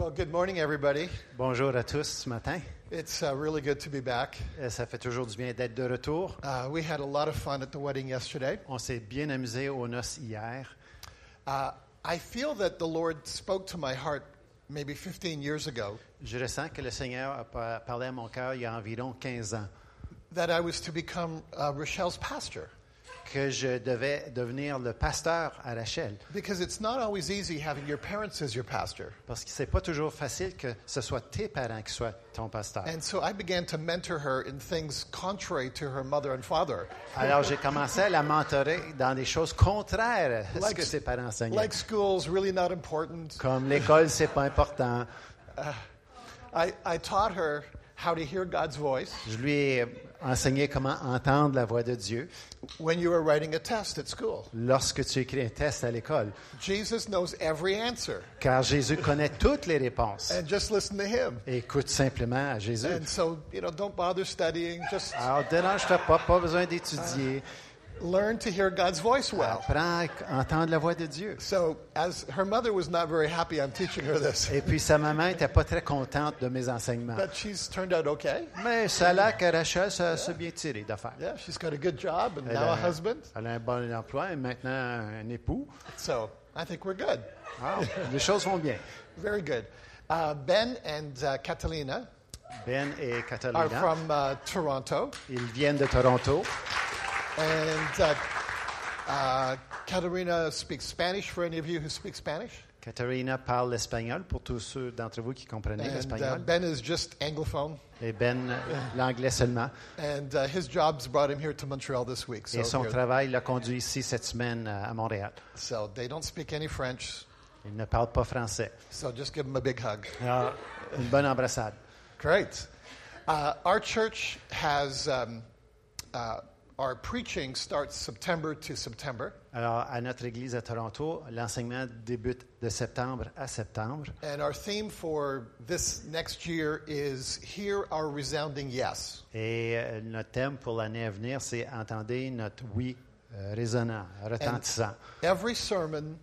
Well, good morning, everybody. Bonjour à tous ce matin. It's uh, really good to be back. Euh, Ça fait toujours du bien d'être de retour. Uh, we had a lot of fun at the wedding yesterday. On s'est bien amusé aux noces hier. Uh, I feel that the Lord spoke to my heart maybe 15 years ago Je ressens que le Seigneur a pa- parlé à mon cœur il y a environ 15 ans that I was to become uh, Rochelle's pastor que je devais devenir le pasteur à Rachel. because it's not always easy having your parents as your pastor. Parce que c'est pas toujours facile que ce soit tes parents qui soient ton pasteur. And so I began to mentor her in things contrary to her mother and father, Alors j'ai commencé à la mentorer dans des choses contraires à ce Like- que ses parents enseignaient. like school's really not important. Comme l'école, c'est pas important. I, I taught her how to hear God's voice Je lui ai enseigné comment entendre la voix de Dieu when you were writing a test at school. lorsque tu écris un test à l'école. Jesus knows every answer. Car Jésus connaît toutes les réponses. and just listen to him. Écoute simplement à Jésus. And so, you know, don't bother studying. Just Alors, dérange-toi pas, pas besoin d'étudier. Learn to hear God's voice well. Apprends à entendre la voix de Dieu. So, as her mother was not very happy on teaching her this, Et puis, sa maman n'était pas très contente de mes enseignements. but she's turned out okay. Mais ça a l'air que Rachel s'est bien tiré d'affaire. Yeah, she's got a good job and Elle now a a, husband. elle a un bon emploi et maintenant un époux. So, I think we're good. Ah, les choses vont bien. Very good. Uh, ben and uh, Catalina Ben et are Catalina, from uh, Toronto, ils viennent de Toronto. And uh, uh, Catalina speaks Spanish for any of you who speak Spanish. Katarina parle l'espagnol pour tous ceux d'entre vous qui comprenaient And uh, l'espagnol. Ben is just Anglophone. Et Ben, euh, l'anglais seulement. And uh, his job's brought him here to Montreal this week. So, Et son here- travail l'a conduit ici cette semaine euh, à Montréal. so they don't speak any French. Il ne parle pas français. So just give him a big hug. Alors, une bonne embrassade. Great. Uh, our church has um, uh, our preaching starts September to September, Alors, à notre église à Toronto, l'enseignement débute de septembre à septembre. and our theme for this next year is "Hear Our Resounding Yes." Et euh, notre thème pour l'année à venir, c'est Entendez notre oui euh, résonnant, retentissant. Every sermon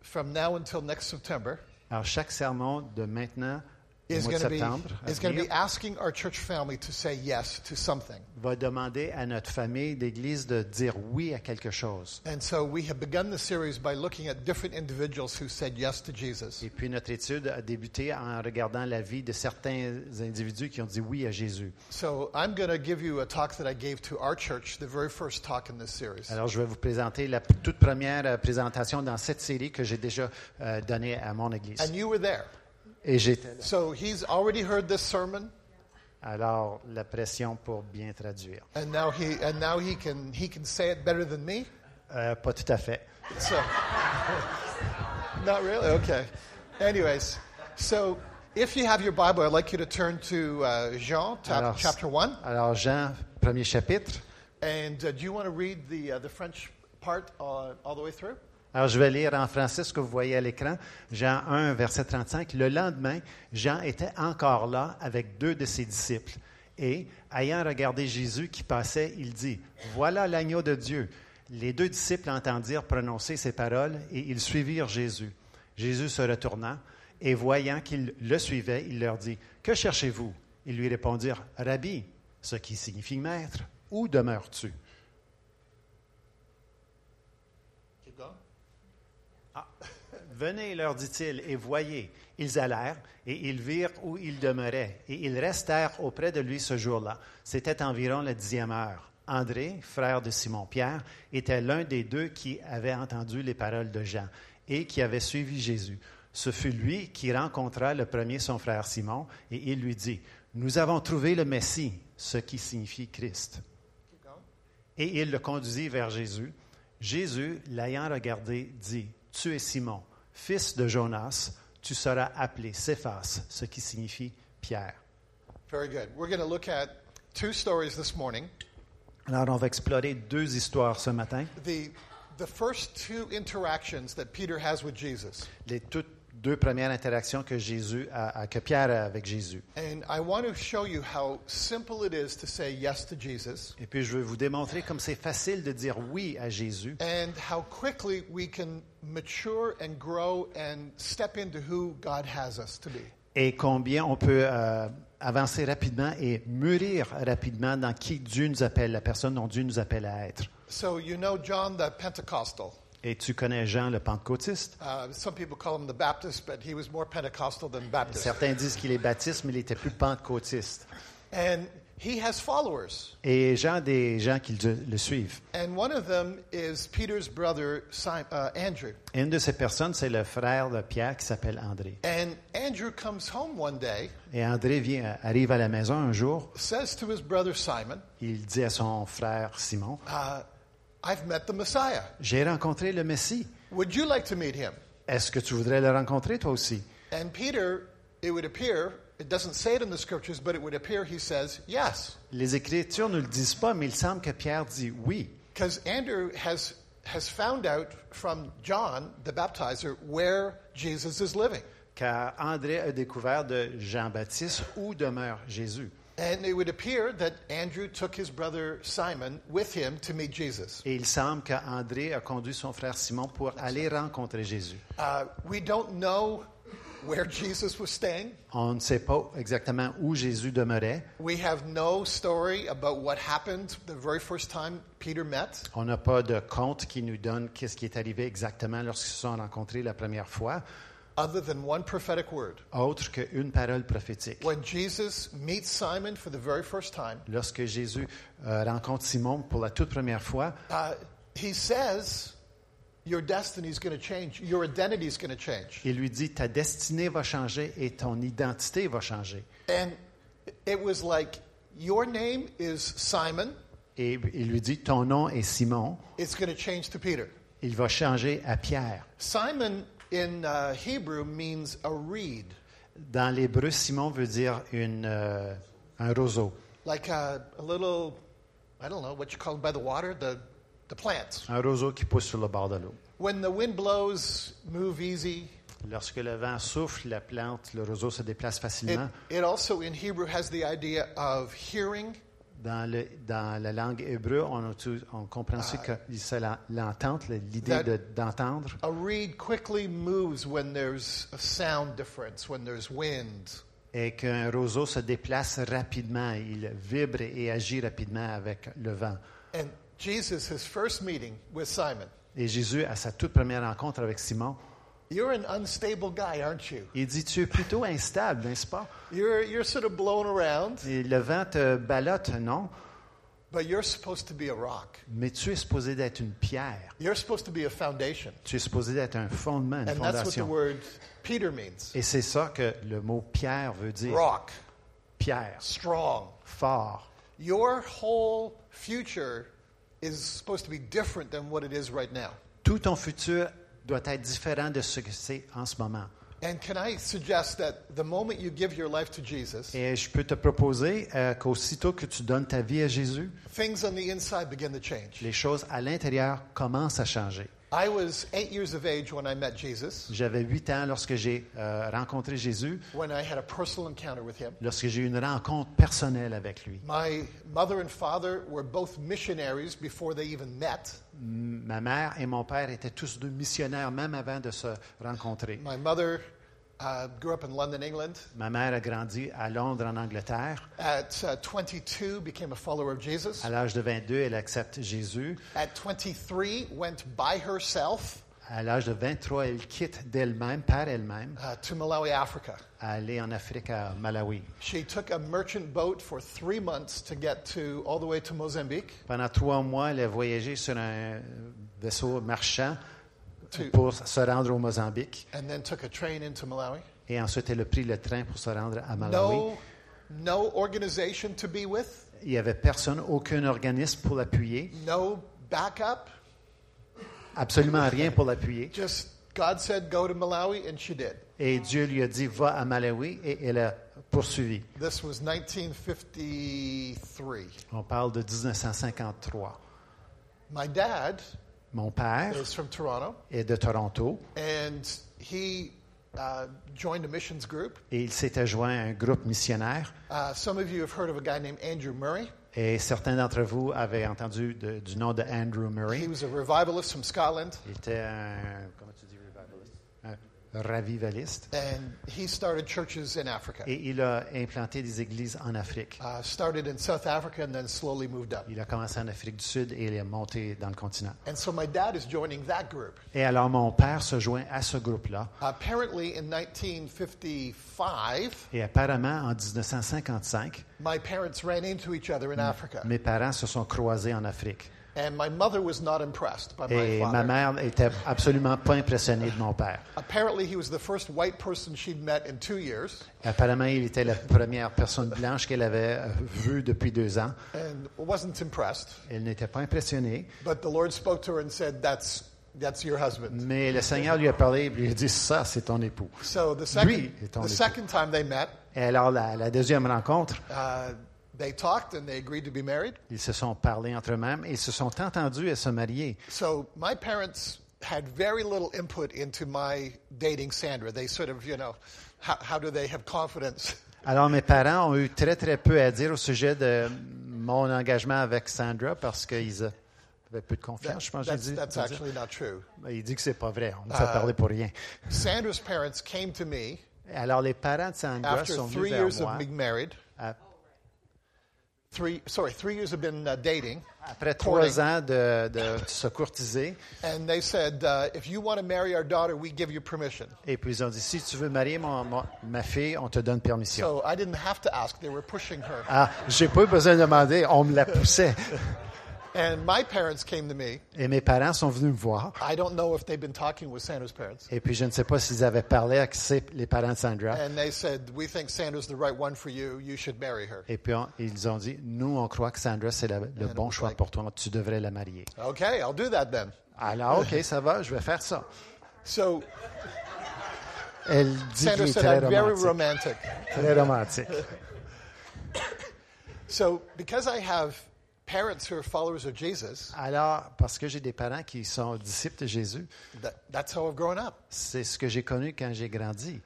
from now until next September Alors, chaque sermon de maintenant is mois de going to be septembre à is going to be asking our church family to say yes to something. va demander à notre famille d'église de dire oui à quelque chose. And so we have begun the series by looking at different individuals who said yes to Jesus. Et puis, notre étude a débuté en regardant la vie de certains individus qui ont dit oui à Jésus. So I'm going to give you a talk that I gave to our church, the very first talk in this series. Alors, je vais vous présenter la toute première euh, présentation dans cette série que j'ai déjà euh, donnée à mon église. And you were there. Et j'étais là. So he's already heard this sermon, Alors, la pression pour bien traduire. and now he and now he can he can say it better than me. Euh, pas tout à fait. So not really. Okay. Anyways, so if you have your Bible, I'd like you to turn to uh, Jean chap- Alors, chapter one. alors, Jean, premier chapitre. And uh, do you want to read the uh, the French part uh, all the way through? Alors, je vais lire en français ce que vous voyez à l'écran. Jean 1, verset 35. Le lendemain, Jean était encore là avec deux de ses disciples. Et, ayant regardé Jésus qui passait, il dit, Voilà l'agneau de Dieu. Les deux disciples entendirent prononcer ces paroles et ils suivirent Jésus. Jésus se retourna et voyant qu'ils le suivaient, il leur dit, Que cherchez-vous Ils lui répondirent, Rabbi, ce qui signifie maître, où demeures-tu Keep going. Venez, leur dit-il, et voyez. Ils allèrent, et ils virent où il demeurait, et ils restèrent auprès de lui ce jour-là. C'était environ la dixième heure. André, frère de Simon-Pierre, était l'un des deux qui avait entendu les paroles de Jean et qui avait suivi Jésus. Ce fut lui qui rencontra le premier son frère Simon, et il lui dit, Nous avons trouvé le Messie, ce qui signifie Christ. Et il le conduisit vers Jésus. Jésus, l'ayant regardé, dit, Tu es Simon, fils de Jonas, tu seras appelé Céphas, ce qui signifie Pierre. Very good. We're going to look at two stories this morning. Alors, on va explorer deux histoires ce matin. The the first two interactions that Peter has with Jesus. Les toutes deux premières interactions que Jésus a, a- que Pierre a avec Jésus. And I want to show you how simple it is to say yes to Jesus Et puis je veux vous démontrer comme c'est facile de dire oui à Jésus and how quickly we can mature and grow and step into who God has us to be. et combien on peut euh, avancer rapidement et mûrir rapidement dans qui Dieu nous appelle, la personne dont Dieu nous appelle à être. So, you know John the Pentecostal. Et tu connais Jean le Pentecôtiste? Uh, some people call him the Baptist, but he was more Pentecostal than Baptist. Certains disent qu'il est baptiste, mais il était plus pentecôtiste. And he has followers. Et Jean a des gens qui le, le suivent. And one of them is Peter's brother, Simon, uh, Andrew. Et une de ces personnes, c'est le frère de Pierre qui s'appelle André. And Andrew comes home one day, Et André vient, arrive à la maison un jour, says to his brother Simon, il dit à son frère Simon, uh, I've met the Messiah. J'ai rencontré le Messie. Would you like to meet him? Est-ce que tu voudrais le rencontrer toi aussi? And Peter, it would appear, it doesn't say it in the scriptures, but it would appear he says yes. Les Écritures ne le disent pas, mais il semble que Pierre dit oui. Because Andrew has, has found out from John, the baptizer, where Jesus is living. Car André a découvert de Jean-Baptiste où demeure Jésus. And it would appear that Andrew took his brother Simon with him to meet Jesus. Et il semble qu'André a conduit son frère Simon pour aller rencontrer Jésus. Uh, we don't know where Jesus was staying. On ne sait pas exactement où Jésus demeurait. We have no story about what happened the very first time Peter met. On n'a pas de compte qui nous donne qu'est-ce qui est arrivé exactement lorsqu'ils se sont rencontrés la première fois, other than one prophetic word. autre qu'une parole prophétique. When Jesus meets Simon for the very first time, Lorsque Jésus euh, rencontre Simon pour la toute première fois, uh, he says, Your destiny is going to change. Your identity is going to change. il lui dit, ta destinée va changer et ton identité va changer. And it was like, Your name is Simon. Et il lui dit, ton nom est Simon. It's going to change to Peter. Il va changer à Pierre. Simon in uh, Hebrew means a reed, Dans l'hébreu, Simon veut dire une, euh, un roseau, like a, a little, I don't know what you call them by the water, the, the plants. un roseau qui pousse sur le bord de l'eau. When the wind blows, move easy. Lorsque le vent souffle, la plante, le roseau se déplace It, facilement. it also in Hebrew has the idea of hearing Dans, le- dans la langue hébreu, on, comprend aussi que c'est la- l'entente, l'idée d'entendre. A reed quickly moves when there's a sound difference, when there's wind. Et qu'un roseau se déplace rapidement, il vibre et agit rapidement avec le vent. And Jesus, his first meeting with Simon, Et Jésus, à sa toute première rencontre avec Simon, you're an unstable guy, aren't you? il dit, tu es plutôt instable, n'est-ce pas? You're, you're sort of blown around, Et le vent te ballotte, non? but you're supposed to be a rock. Mais tu es supposé d'être une pierre. You're supposed to be a foundation. Tu es supposé d'être un fondement, une And that's what the fondation. word Peter means Et c'est ça que le mot pierre veut dire. rock, Pierre, strong. fort. Your whole future is supposed to be different than what it is right now. Tout ton futur doit être différent de ce que c'est en ce moment. And can I suggest that the moment you give your life to Jesus, Et je peux te proposer euh, qu'aussitôt que tu donnes ta vie à Jésus, things on the inside begin to change? les choses à l'intérieur commencent à changer. I was eight years of age when I met Jesus, J'avais huit ans lorsque j'ai euh, rencontré Jésus, when I had a personal encounter with him. lorsque j'ai eu une rencontre personnelle avec lui. My mother and father were both missionaries before they even met. M- Ma mère et mon père étaient tous deux missionnaires même avant de se rencontrer. My mother uh, grew up in London, England. Ma mère a grandi à Londres, en Angleterre. At uh, 22, became a follower of Jesus. À l'âge de 22, elle accepte Jésus. At 23, went by herself À l'âge de 23, elle quitte d'elle-même, par elle-même, uh, to Malawi, Africa. à aller en Afrique, à Malawi. She took a merchant boat for three months to get to all the way to Mozambique. Pendant trois mois, elle a voyagé sur un vaisseau marchand pour se rendre au Mozambique. and then took a train into Malawi. Et ensuite, elle a pris le train pour se rendre à Malawi. No, no organization to be with, Il n'y avait personne, aucun organisme pour l'appuyer. no backup. Absolument rien pour l'appuyer. Just God said go to Malawi, and she did. Et Dieu lui a dit, va à Malawi, et elle a poursuivi. This was 1953. On parle de 1953. My dad Mon père is from Toronto, est de Toronto and he uh, joined a missions group. et il s'était joint à un groupe missionnaire. Uh, some of you have heard of a guy named Andrew Murray. Et certains d'entre vous avaient entendu de- du nom de Andrew He Murray. was a revivalist from Scotland, Il était un, comment tu dis, revivalist? Un ravivaliste. and he started churches in Africa. Et il a implanté des églises en Afrique. Uh, started in South Africa and then slowly moved up. Il a commencé en Afrique du Sud et il est monté dans le continent. And so my dad is joining that group. Et alors mon père se joint à ce groupe-là. Apparently, in 1955, Et apparemment, en 1955, my parents ran into each other in Africa, mes parents se sont croisés en Afrique. And my mother was not impressed by my Et ma mère était absolument pas impressionnée de mon père. Apparently, he was the first white person she'd met in two years, Apparemment, il était la première personne blanche qu'elle avait euh, vue depuis deux ans. and wasn't impressed. Elle n'était pas impressionnée, But the Lord spoke to her and said, "That's that's your husband." mais le Seigneur lui a parlé et lui a dit Ça, c'est ton époux. So the second Lui est ton the époux. second time they met, Et alors, la, la deuxième rencontre, uh, they talked and they agreed to be married. ils se sont parlé entre eux-mêmes et ils se sont entendus à se marier. So my parents had very little input into my dating Sandra. They sort of, you know, how, how do they have confidence? Alors, mes parents ont eu très, très peu à dire au sujet de mon engagement avec Sandra parce qu'ils avaient peu de confiance, je pense that's, dit. that's actually not true. Il dit que c'est pas vrai, on nous a parlé pour rien. Sandra's parents came to me Alors, les parents de Sandra after sont three venus vers years moi. of being married. à- Three, sorry, three years of been uh, dating, Après courting, trois ans de, de se courtiser, and they said, uh, if you want to marry our daughter, we give you permission. et puis ils ont dit si tu veux marier mon- mon- ma fille, on te donne permission. So I didn't have to ask; they were pushing her. Ah, j'ai pas eu besoin de demander, on me la poussait. And my parents came to me. Et mes parents sont venus me voir. I don't know if they've been talking with Sandra's parents. Et puis je ne sais pas s'ils avaient parlé avec ses- les parents de Sandra. And they said, We think Sandra's the right one for you. You should marry her. Et puis on- ils ont dit, nous on croit que Sandra c'est la- le bon choix pour toi, tu devrais la marier. Okay, I'll do that then. Alors ok, ça va, je vais faire ça. So Elle dit qu'il Sandra est said, très I'm very romantique. romantic. Très romantique. So because I have parents who are followers of Jesus, Alors, parce que j'ai des parents qui sont disciples de Jésus, that, that's how I've grown up. c'est ce que j'ai connu quand j'ai grandi.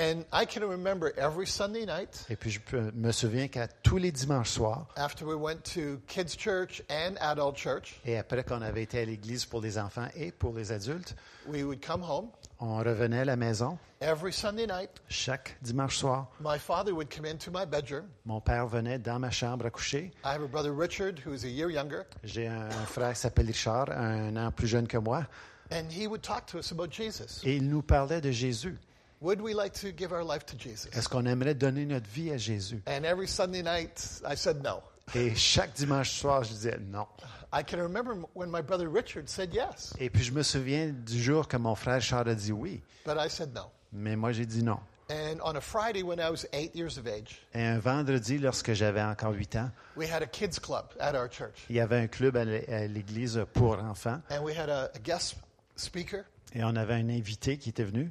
And I can remember every Sunday night Et puis je peux- me souviens qu'à tous les dimanches soirs, after we went to kids' church and adult church, et après qu'on avait été à l'église pour les enfants et pour les adultes, we would come home. on revenait à la maison Every Sunday night, chaque dimanche soir. my father would come into my bedroom. Mon père venait dans ma chambre à coucher. I have a brother, Richard, who's a year younger, J'ai un, un frère qui s'appelle Richard, un an plus jeune que moi, and he would talk to us about Jesus. et il nous parlait de Jésus. Would we like to give our life to Jesus? Est-ce qu'on aimerait donner notre vie à Jésus? And every Sunday night, I said no. Et chaque dimanche soir, je disais non. I can remember when my brother Richard said yes, Et puis je me souviens du jour que mon frère Charles a dit oui, but I said no. mais moi j'ai dit non. And on a Friday when I was eight years of age, Et un vendredi, lorsque j'avais encore huit ans, we had a kids club at our church. il y avait un club à l'é- à l'église pour enfants, And we had a, a guest speaker, et on avait un invité qui était venu.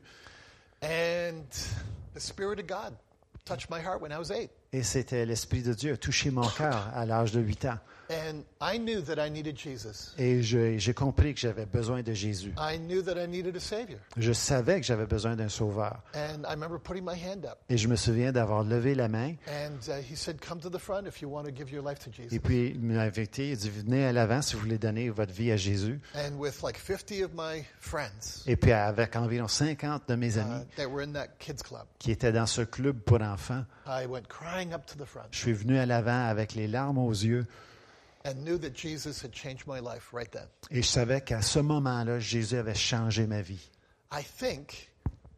And the Spirit of God touched my heart when I was eight. Et c'était l'Esprit de Dieu a touché mon cœur à l'âge de huit ans. And I knew that I needed Jesus. Et j'ai compris que j'avais besoin de Jésus. I knew that I needed a Savior. Je savais que j'avais besoin d'un sauveur. And I remember putting my hand up. Et je me souviens d'avoir levé la main. And uh, he said, Come to the front if you want to give your life to Jesus. Et puis, il m'a invité. Il dit Venez à l'avant si vous voulez donner votre vie à Jésus. And with like 50 of my friends Et puis, avec environ 50 de mes uh, amis that were in that kids club, qui étaient dans ce club pour enfants, I went crying up to the front je suis venu à l'avant avec les larmes aux yeux. Et je savais qu'à ce moment-là, Jésus avait changé ma vie. I think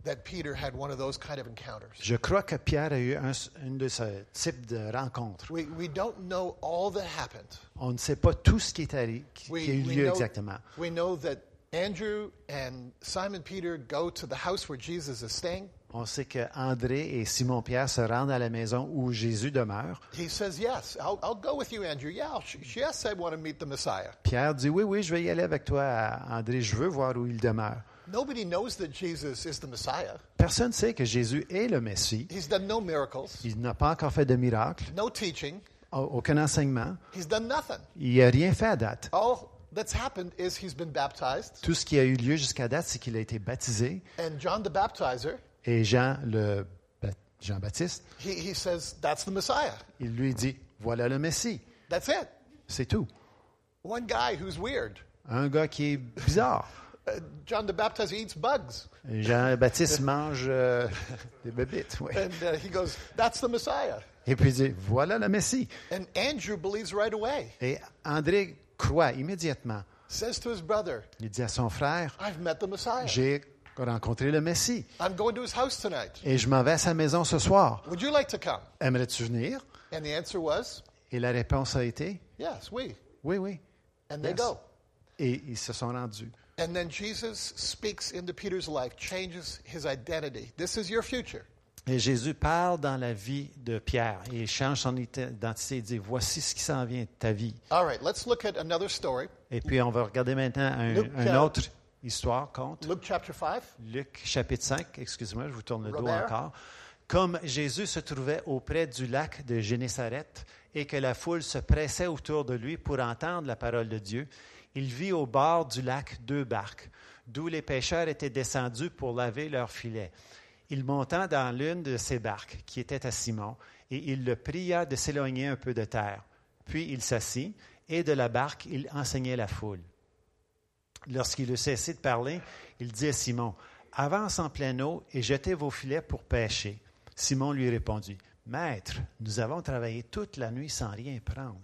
that Peter had one of those kind of encounters. Je crois que Pierre a eu un, une de ce type de rencontres. We, we don't know all that happened. On ne sait pas tout ce qui est allé, qui, We, qui a eu lieu know, exactement. we know that Andrew and Simon Peter go to the house where Jesus is staying. On sait que André et Simon-Pierre se rendent à la maison où Jésus demeure. He says, Yes, I'll, I'll go with you, Andrew. Yeah, I'll, yes, I want to meet the Messiah. Pierre dit Oui, oui, je vais y aller avec toi, André, je veux voir où il demeure. Nobody knows that Jesus is the Messiah. Personne ne sait que Jésus est le Messie. He's done no miracles, Il n'a pas encore fait de miracle, no teaching. aucun enseignement. He's done nothing. Il n'a rien fait à date. All that's happened is he's been baptized, Tout ce qui a eu lieu jusqu'à date, c'est qu'il a été baptisé. and John the Baptizer Et Jean, le ba- Jean-Baptiste, he, he says, That's the Messiah. il lui dit, voilà le Messie. That's it. C'est tout. One guy who's weird. Un gars qui est bizarre. Uh, John the Baptizer eats bugs. Jean-Baptiste mange euh, des bébites. oui. And uh, he goes, That's the Messiah. Et puis il dit, voilà le Messie. And Andrew believes right away. Et André croit immédiatement. Says to his brother, Il dit à son frère, I've met the Messiah. j'ai rencontré le Messie I'm going to his house tonight. et je m'en vais à sa maison ce soir. Would you like to come? Aimerais-tu venir? And the answer was, Et la réponse a été, Yes, we. oui, oui. And they Yes. go. Et ils se sont rendus. And then Jesus speaks into Peter's life, changes his identity. This is your future. Et Jésus parle dans la vie de Pierre et il change son identité et dit, voici ce qui s'en vient de ta vie. All right, let's look at another story. Et puis on va regarder maintenant un, une euh, autre histoire, conte. Luke chapter 5. Luc chapitre 5, excusez-moi, je vous tourne le dos encore. Comme Jésus se trouvait auprès du lac de Génésaret et que la foule se pressait autour de lui pour entendre la parole de Dieu, il vit au bord du lac deux barques, d'où les pêcheurs étaient descendus pour laver leurs filets. Il monta dans l'une de ces barques, qui était à Simon, et il le pria de s'éloigner un peu de terre. Puis il s'assit, et de la barque il enseignait la foule. Lorsqu'il eut cessé de parler, il dit à Simon, Avance en pleine eau et jetez vos filets pour pêcher. Simon lui répondit, Maître, nous avons travaillé toute la nuit sans rien prendre,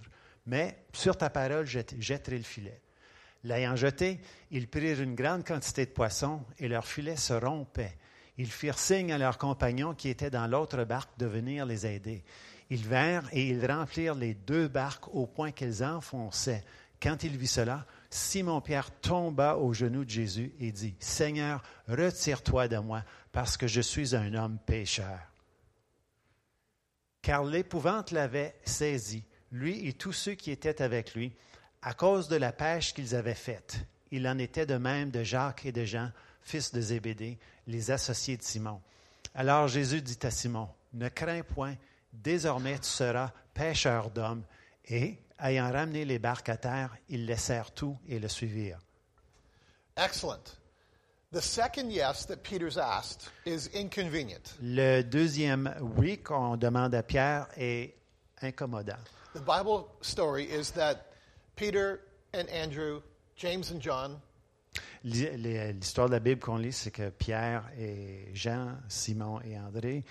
mais sur ta parole, jetterai le filet. L'ayant jeté, ils prirent une grande quantité de poissons et leurs filets se rompaient. Ils firent signe à leurs compagnons qui étaient dans l'autre barque de venir les aider. Ils vinrent et ils remplirent les deux barques au point qu'elles enfonçaient. Quand il vit cela, Simon-Pierre tomba aux genoux de Jésus et dit, Seigneur, retire-toi de moi, parce que je suis un homme pécheur. Car l'épouvante l'avait saisi, lui et tous ceux qui étaient avec lui, à cause de la pêche qu'ils avaient faite. Il en était de même de Jacques et de Jean, fils de Zébédée, les associés de Simon. Alors Jésus dit à Simon, Ne crains point, désormais tu seras pêcheur d'hommes. Et, ayant ramené les barques à terre, ils laissèrent tout et le suivirent. Excellent. The second yes that Peter's asked is inconvenient. Le deuxième oui qu'on demande à Pierre est incommodant. The Bible story is that Peter and Andrew, James and John, L'histoire de la Bible qu'on lit, c'est que Pierre et Jean, Simon et André,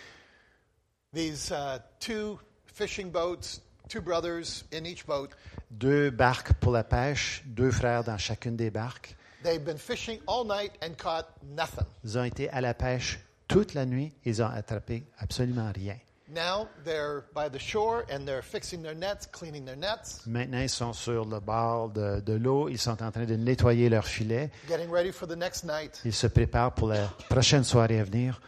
these uh, two fishing boats, two brothers in each boat, deux barques pour la pêche, deux frères dans chacune des barques, they've been fishing all night and caught nothing. ils ont été à la pêche toute la nuit, ils ont attrapé absolument rien. Now they're by the shore and they're fixing their nets, cleaning their nets, Maintenant, ils sont sur le bord de, de l'eau, ils sont en train de nettoyer leurs filets, getting ready for the next night. ils se préparent pour la prochaine soirée à venir.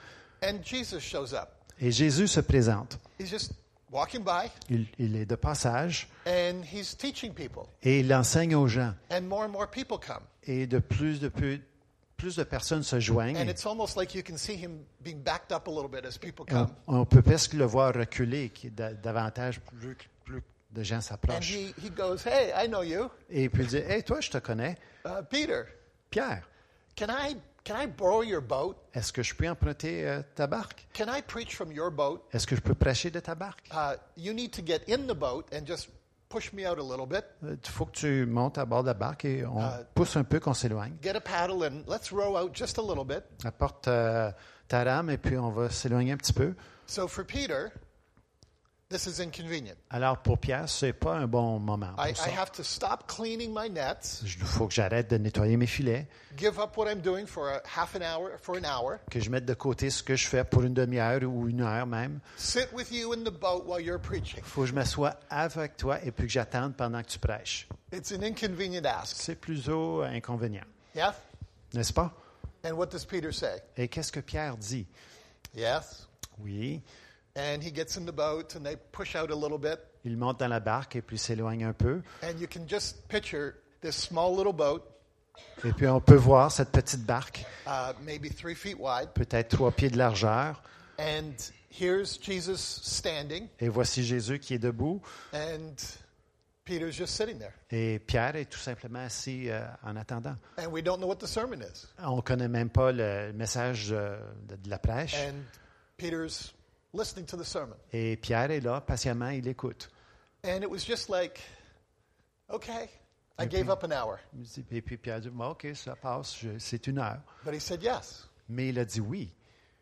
And Jesus shows up. Et Jésus se présente. He's just walking by Il, il est de passage and he's teaching people. et il enseigne aux gens. And more and more people come. Et de plus de plus, plus de personnes se And joignent. it's almost like you can see him being backed up a little bit as people Et On, peut presque le voir reculer, davantage plus, plus de gens s'approchent. he, he goes, Hey, I know you. Et puis il dit, Hey, toi, je te connais. Uh, Peter, Pierre, can I, can I borrow your boat? est-ce que je peux emprunter euh, ta barque? Can I preach from your boat? Est-ce que je peux prêcher de ta barque? Uh, you need to get in the boat and just push me out a little bit. Il faut que tu montes à bord de la barque et on Euh, pousse un peu, qu'on s'éloigne. Get a paddle and let's row out just a little bit. Apporte euh, ta rame et puis on va s'éloigner un petit peu. So for Peter, this is inconvenient. Alors pour Pierre, c'est pas un bon moment. I, Pour ça. I have to stop cleaning my nets, Il faut que j'arrête de nettoyer mes filets, give up what I'm doing for a half an hour, for an hour, que je mette de côté ce que je fais pour une demi-heure ou une heure même. sit with you in the boat while you're preaching. Il faut que je m'assoie avec toi et puis que j'attende pendant que tu prêches. It's an inconvenient ask. C'est plutôt inconvénient, Yeah? n'est-ce pas? And what does Peter say? Et qu'est-ce que Pierre dit? Yes. Oui, And he gets in the boat and they push out a little bit. il monte dans la barque et puis s'éloigne un peu. And you can just picture this small little boat, Et puis on peut voir cette petite barque, uh, maybe three feet wide. peut-être trois pieds de largeur. And here's Jesus standing. Et voici Jésus qui est debout. And Peter's just sitting there. Et Pierre est tout simplement assis euh, en attendant. And we don't know what the sermon is. On ne connaît même pas le message euh, de, de la prêche. And Peter's listening to the sermon. Et Pierre est là, patiemment, il écoute. And it was just like, okay, I gave up an hour. Et puis Pierre dit, Bon, OK, ça passe, c'est une heure. But he said yes. Mais il a dit oui,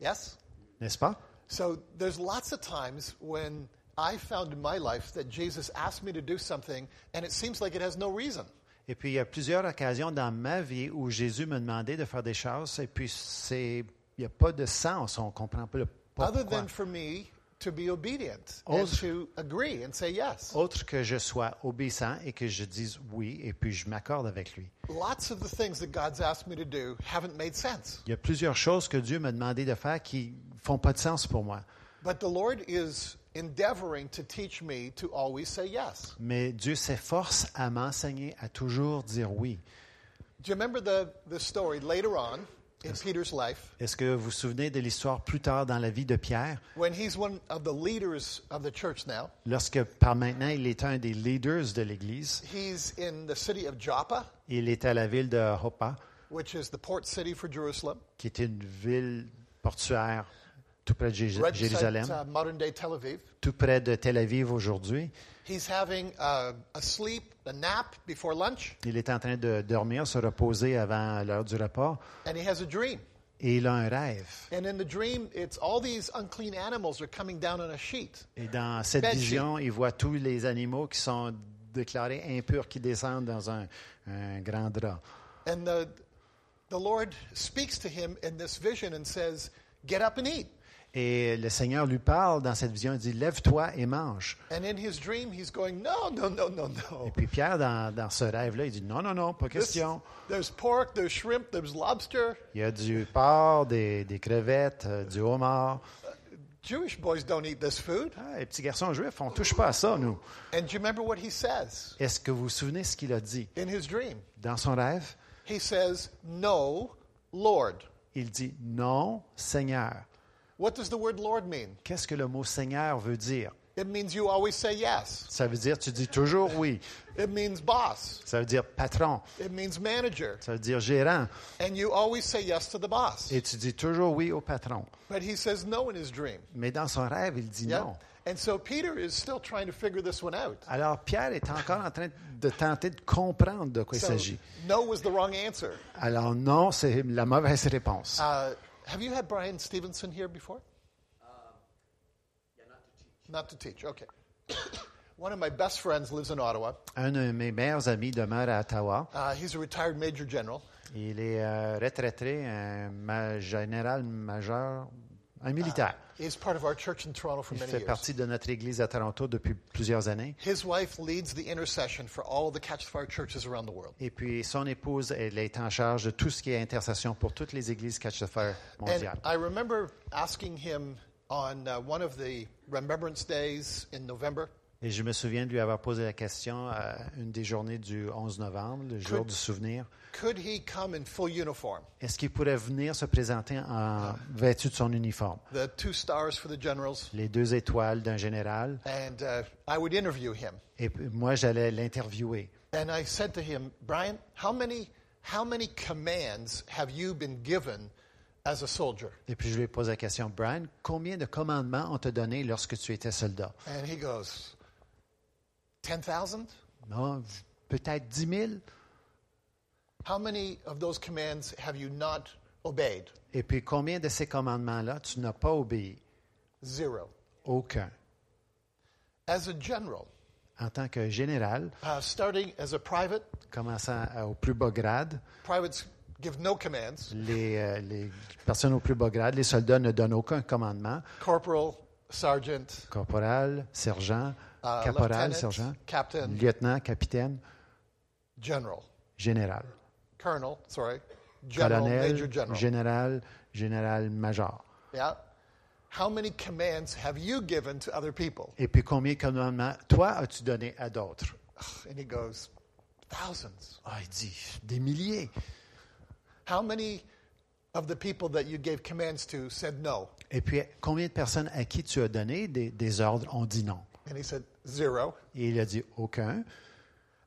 Yes? n'est-ce pas? So there's lots of times when I found in my life that Jesus asked me to do something and it seems like it has no reason. Et puis, il y a plusieurs occasions dans ma vie où Jésus me demandait de faire des choses, et puis c'est, il n'y a pas de sens, on ne comprend pas le pas Other pourquoi. than for me to be obedient and Autre- to agree and say yes. Autre que je sois obéissant et que je dise oui, et puis je m'accorde avec lui. Lots of the things that God's asked me to do haven't made sense. Il y a plusieurs choses que Dieu m'a demandé de faire qui font pas de sens pour moi. But the Lord is endeavoring to teach me to always say yes. Mais Dieu s'efforce à m'enseigner à toujours dire oui. Do you remember the, the story later on? In Peter's life Est-ce que vous vous souvenez de l'histoire plus tard dans la vie de Pierre, when he's one of the leaders of the church now? lorsque par maintenant il est un des leaders de l'Église, He's in the city of Joppa, il est à la ville de Hoppa, which is the port city for Jerusalem, qui est une ville portuaire tout près de Jé- right beside Jérusalem, uh, modern day Tel Aviv. tout près de Tel Aviv aujourd'hui. He's having uh, a sleep, a nap before lunch, Il est en train de dormir, se reposer avant l'heure du repas, and he has a dream. et il a un rêve. And in the dream, it's all these unclean animals are coming down on a sheet. Et dans cette Bed vision, il voit tous les animaux qui sont déclarés impurs, qui descendent dans un, un grand drap. And the, the Lord speaks to him in this vision and says, Get up and eat. Et le Seigneur lui parle dans cette vision, il dit, lève-toi et mange. And in his dream, he's going, No, no, no, no, Et puis Pierre, dans, dans ce rêve-là, il dit, non, non, non, pas This- question. there's pork, there's shrimp, there's lobster. Il y a du porc, des, des crevettes, euh, du homard. Jewish boys don't eat this food. Ah, les petits garçons juifs, on ne touche pas à ça, nous. And do you remember what he says? Est-ce que vous vous souvenez ce qu'il a dit? In his dream? dans son rêve? He says, No, Lord. Il dit, non, Seigneur. What does the word Lord mean? Qu'est-ce que le mot Seigneur veut dire? It means you always say yes. Ça veut dire, tu dis toujours oui. It means boss. Ça veut dire patron. It means manager. Ça veut dire gérant. And you always say yes to the boss. Et tu dis toujours oui au patron. But he says no in his dream. Mais dans son rêve, il dit Yeah? non. And so Peter is still trying to figure this one out. Alors Pierre est encore en train de tenter de comprendre de quoi il s'agit. no was the wrong answer. Alors non, c'est la mauvaise réponse. Uh, have you had Brian Stevenson here before? Not to teach. Not to teach, okay. One of my best friends lives in Ottawa. Un de mes meilleurs amis demeure à Ottawa. Uh, he's a retired major general. Il est euh, retraité, un ma- général majeur, un militaire. He's part of our church in Toronto for Il fait partie de notre église à Toronto depuis plusieurs années. His wife leads the intercession for all of the Catch the Fire churches around the world. Et puis son épouse, elle est en charge de tout ce qui est intercession pour toutes les églises Catch the Fire And mondiales. I remember asking him on uh, one of the Remembrance Days in November, Et je me souviens de lui avoir posé la question à une des journées du 11 novembre, le jour Could- du souvenir. could he come in full uniform? Est-ce qu'il pourrait venir se présenter en vêtu de son uniforme? The two stars for the generals. Les deux étoiles d'un général. And uh, I would interview him. Et moi, j'allais l'interviewer. And I said to him, Brian, how many, how many commands have you been given as a soldier? Et puis je lui ai posé la question, Brian, combien de commandements on t'a donné lorsque tu étais soldat? And he goes, 10,000? Non, peut-être 10 000. How many of those commands have you not obeyed? Et puis combien de ces commandements-là tu n'as pas obéi? Zero. Aucun. As a general, En tant que général, uh, starting as a private, commençant à- au plus bas grade, privates give no commands. les, euh, les personnes au plus bas grade, les soldats ne donnent aucun commandement. Corporal, sergeant, Corporal, sergent, uh, caporal, lieutenant, sergent, captain, lieutenant, capitaine, general, général, colonel, sorry, general, major colonel, general. général, général-major. Yeah. How many commands have you given to other people? Et puis combien de commandements toi as-tu donné à d'autres? And he goes, thousands. Ah, il dit des milliers. How many of the people that you gave commands to said no? Et puis combien de personnes à qui tu as donné des, des ordres ont dit non? And he said, zero. Et il a dit aucun.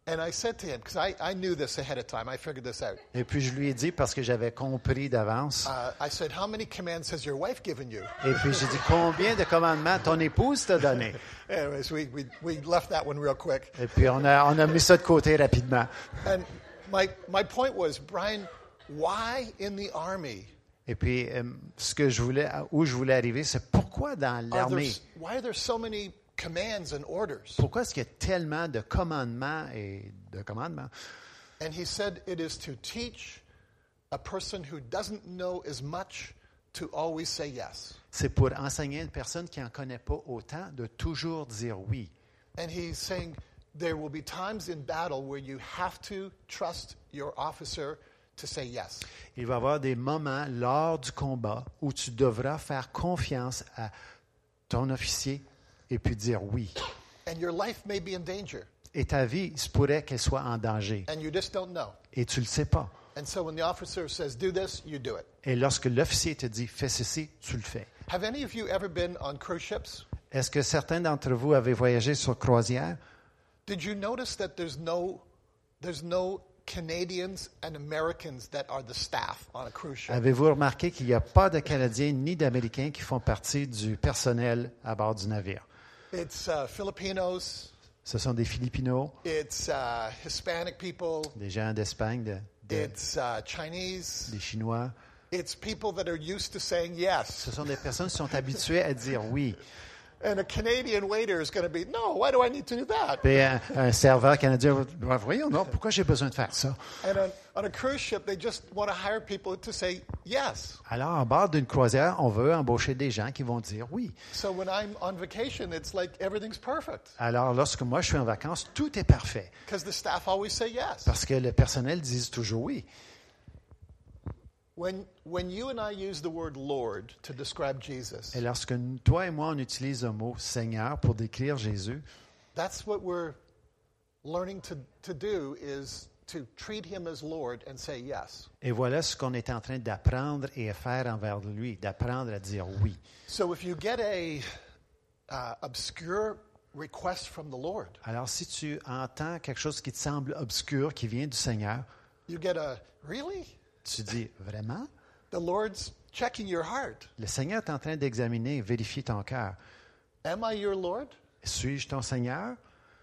And I said to him, because I, I knew this ahead of time, I figured this out. Et puis je lui ai dit, parce que j'avais compris d'avance, Uh, I said, How many commands has your wife given you? et puis j'ai dit, combien de commandements ton épouse t'a donné? Anyways, we, we, we left that one real quick. Et puis on a, on a mis ça de côté rapidement. And my, my point was, Brian, why in the army? Et puis euh, ce que je voulais, où je voulais arriver, c'est pourquoi dans l'armée, why are there so many commands and orders? pourquoi est-ce qu'il y a tellement de commandements et de commandements? And he said it is to teach a person who doesn't know as much to always say yes. C'est pour enseigner à une personne qui n'en connaît pas autant de toujours dire oui. And he's saying there will be times in battle where you have to trust your officer to say yes. Il va y avoir des moments lors du combat où tu devras faire confiance à ton officier et puis dire oui. And your life may be in danger, Et ta vie, il se pourrait qu'elle soit en danger. and you just don't know. Et tu ne le sais pas. And so when the officer says, do this, you do it. Et lorsque l'officier te dit fais ceci, tu le fais. Have any of you ever been on cruise ships? Est-ce que certains d'entre vous avaient voyagé sur croisière? Did you notice that there's no, there's no Canadians and Americans that are the staff on a cruise ship? Avez-vous remarqué qu'il n'y a pas de Canadiens ni d'Américains qui font partie du personnel à bord du navire? It's uh, Filipinos, Ce sont des Philippinos, it's uh, Hispanic people, des gens d'Espagne, de- de- it's uh, Chinese, des Chinois. it's people that are used to saying yes. Ce sont des personnes qui sont habituées à dire oui. And a Canadian waiter is going to be, no, why do I need to do that? Puis un, un serveur canadien va dire, voyons, non, pourquoi j'ai besoin de faire ça? And on, on a cruise ship, they just want to hire people to say yes. Alors, en bord d'une croisière, on veut embaucher des gens qui vont dire oui. So when I'm on vacation, it's like everything's perfect Alors, lorsque moi je suis en vacances, tout est parfait because the staff always say yes. parce que le personnel dit toujours oui. When, when you and I use the word Lord to describe Jesus, Et lorsque toi et moi, on utilise le mot Seigneur pour décrire Jésus, that's what we're learning to, to do is to treat him as Lord and say yes. et voilà ce qu'on est en train d'apprendre et à faire envers lui, d'apprendre à dire oui. So if you get a uh, obscure request from the Lord, Alors, si tu entends quelque chose qui te semble obscur, qui vient du Seigneur, you get a really? Tu dis vraiment? The Lord's checking your heart. Le Seigneur est en train d'examiner vérifier ton cœur. Am I your Lord? Suis-je ton Seigneur?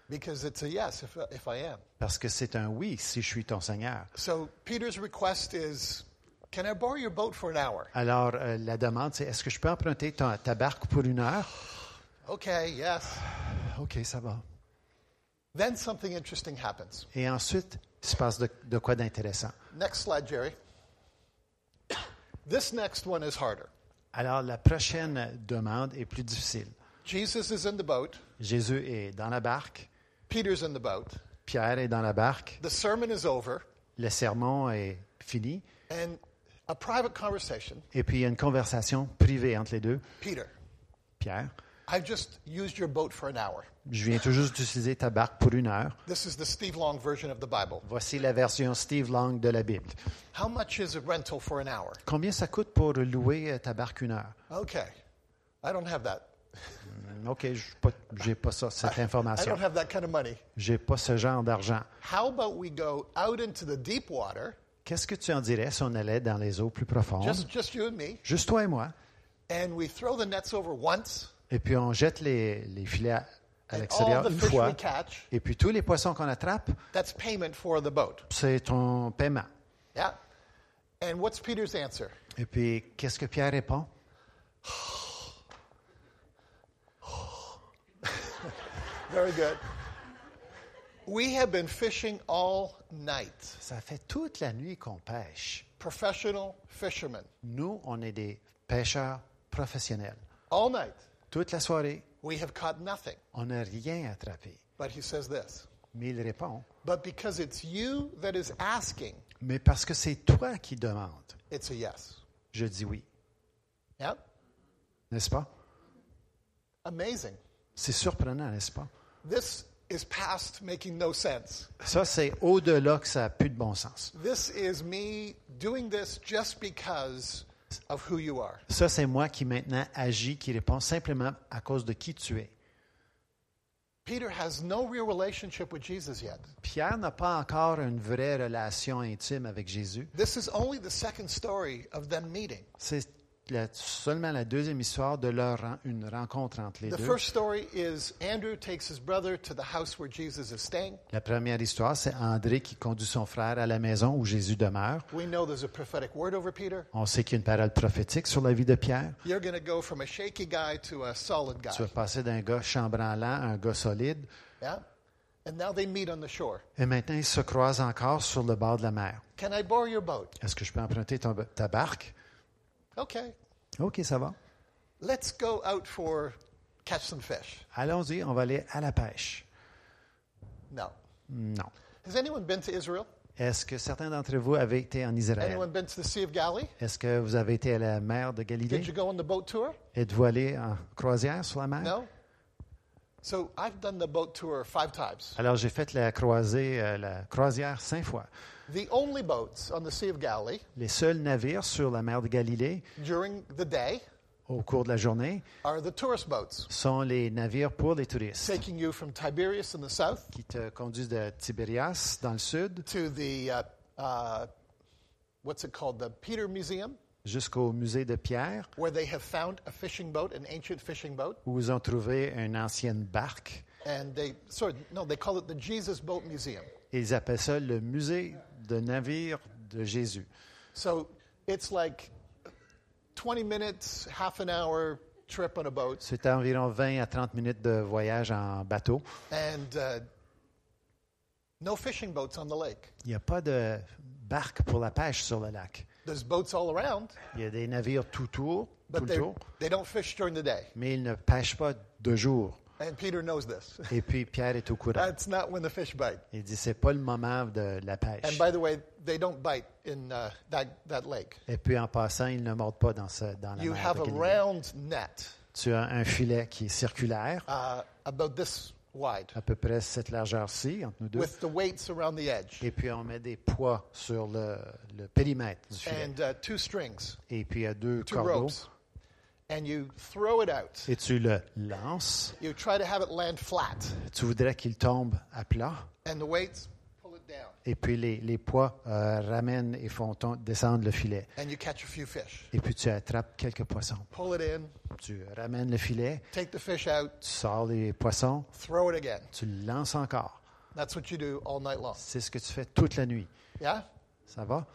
Because it's a yes if, if I am. Parce que c'est un oui si je suis ton Seigneur. So Peter's request is Can I borrow your boat for an hour? Alors, euh, la demande, c'est est-ce que je peux emprunter ta, ta barque pour une heure? Okay, yes. OK, ça va. Then something interesting happens. Et ensuite, il se passe de, de quoi d'intéressant? Next slide, Jerry. This next one is harder. Alors, la prochaine demande est plus difficile. Jesus is in the boat, Jésus est dans la barque, Peter's in the boat. Pierre est dans la barque, The sermon is over, le sermon est fini, and a private conversation. et puis il y a une conversation privée entre les deux. Peter, Pierre, I've just used your boat for an hour. je viens tout juste d'utiliser ta barque pour une heure. This is the Steve Long version of the Bible. Voici la version Steve Long de la Bible. How much is a rental for an hour? Combien ça coûte pour louer euh, ta barque une heure? Okay. I don't have that. Hmm, OK, je n'ai pas ça, cette I information. don't have that kind of money. J'ai pas ce genre d'argent. How about we go out into the deep water, Qu'est-ce que tu en dirais si on allait dans les eaux plus profondes? just, just you and me, Juste toi et moi. and we throw the nets over once, Et puis on jette les, les filets à, l'extérieur une fois. catch, Et puis tous les poissons qu'on attrape, that's payment for the boat. c'est ton paiement. Yeah? And what's Peter's answer? Et puis qu'est-ce que Pierre répond? Very good. We have been fishing all night. Ça fait toute la nuit qu'on pêche. Professional fishermen. Nous, on est des pêcheurs professionnels. All night. Toute la soirée, We have caught nothing. on n'a rien attrapé. But he says this Mais il répond, But because it's you that is asking, mais parce que c'est toi qui demandes, it's a yes. je dis oui. Yeah? N'est-ce pas? Amazing. C'est surprenant, n'est-ce pas? This is past making no sense. Ça, c'est au-delà que ça n'a plus de bon sens. This is me doing this just because of who you are. Ça, c'est moi qui maintenant agis, qui répond simplement à cause de qui tu es. Peter has no real relationship with Jesus yet. Pierre n'a pas encore une vraie relation intime avec Jésus. This is only the second story of them meeting. C'est la- seulement la deuxième histoire de leur une rencontre entre les The deux. first story is Andrew takes his brother to the house where Jesus is staying. La première histoire, c'est André qui conduit son frère à la maison où Jésus demeure. We know there's a prophetic word over Peter. On sait qu'il y a une parole prophétique sur la vie de Pierre. You're going to go from a shaky guy to a solid Tu vas passer d'un gars chambranlant à un gars solide. Yeah? And now they meet on the shore. Et maintenant, ils se croisent encore sur le bord de la mer. Can I borrow your boat? Est-ce que je peux emprunter ton- ta barque? Okay. OK, ça va. Let's go out for catch some fish. Allons-y, on va aller à la pêche. No. Non. Has anyone been to Israel? Est-ce que certains d'entre vous avaient été en Israël? Anyone been to the Sea of Galilee? Est-ce que vous avez été à la mer de Galilée? Did you go on the boat tour? Êtes-vous allé en croisière sur la mer? No. Alors, j'ai fait la croisée, euh, la croisière cinq fois. The only boats on the Sea of Galilee Les seuls navires sur la mer de Galilée during the day au cours de la journée are the tourist boats, sont les navires pour les touristes taking you from Tiberias in the south qui te conduisent de Tibérias dans le sud to the uh, uh, what's it called, the Peter Museum, jusqu'au musée de Pierre where they have found a fishing boat, an ancient fishing boat, où ils ont trouvé une ancienne barque. and they sorry, no, they call it the Jesus Boat Museum. Et ils appellent ça le musée de navires de Jésus. So it's like 20 minutes, half an hour trip on a boat, C'est environ 20 à 30 minutes de voyage en bateau. and uh, no fishing boats on the lake. Il n'y a pas de barque pour la pêche sur le lac. There's boats all around, Il y a des navires tout autour, tout but le they tour, they don't fish during the day. mais ils ne pêchent pas de jour. And Peter knows this. Et puis Pierre est au courant. That's not when the fish bite. Il dit c'est pas le moment de la And pêche. by the way, they don't bite in uh, that, that lake. Et puis en passant, ils ne mordent pas dans, ce, dans la You mer have de a round net Tu as un filet qui est circulaire, uh, about this wide à peu près cette largeur-ci entre nous deux. with the weights around the edge Et puis on met des poids sur le, le périmètre du filet. and uh, two strings, Et puis il y a deux two cordeaux. ropes. And you throw it out. Et tu le lances. You try to have it land flat, Tu voudrais qu'il tombe à plat. and the weights Et puis les, les poids euh, ramènent et font descendre le filet. and you catch a few fish. Et puis tu attrapes quelques poissons. Pull it in, Tu ramènes le filet, take the fish out, tu sors les poissons, throw it again. tu le lances encore. That's what you do all night long. C'est ce que tu fais toute la nuit. Yeah? Ça va?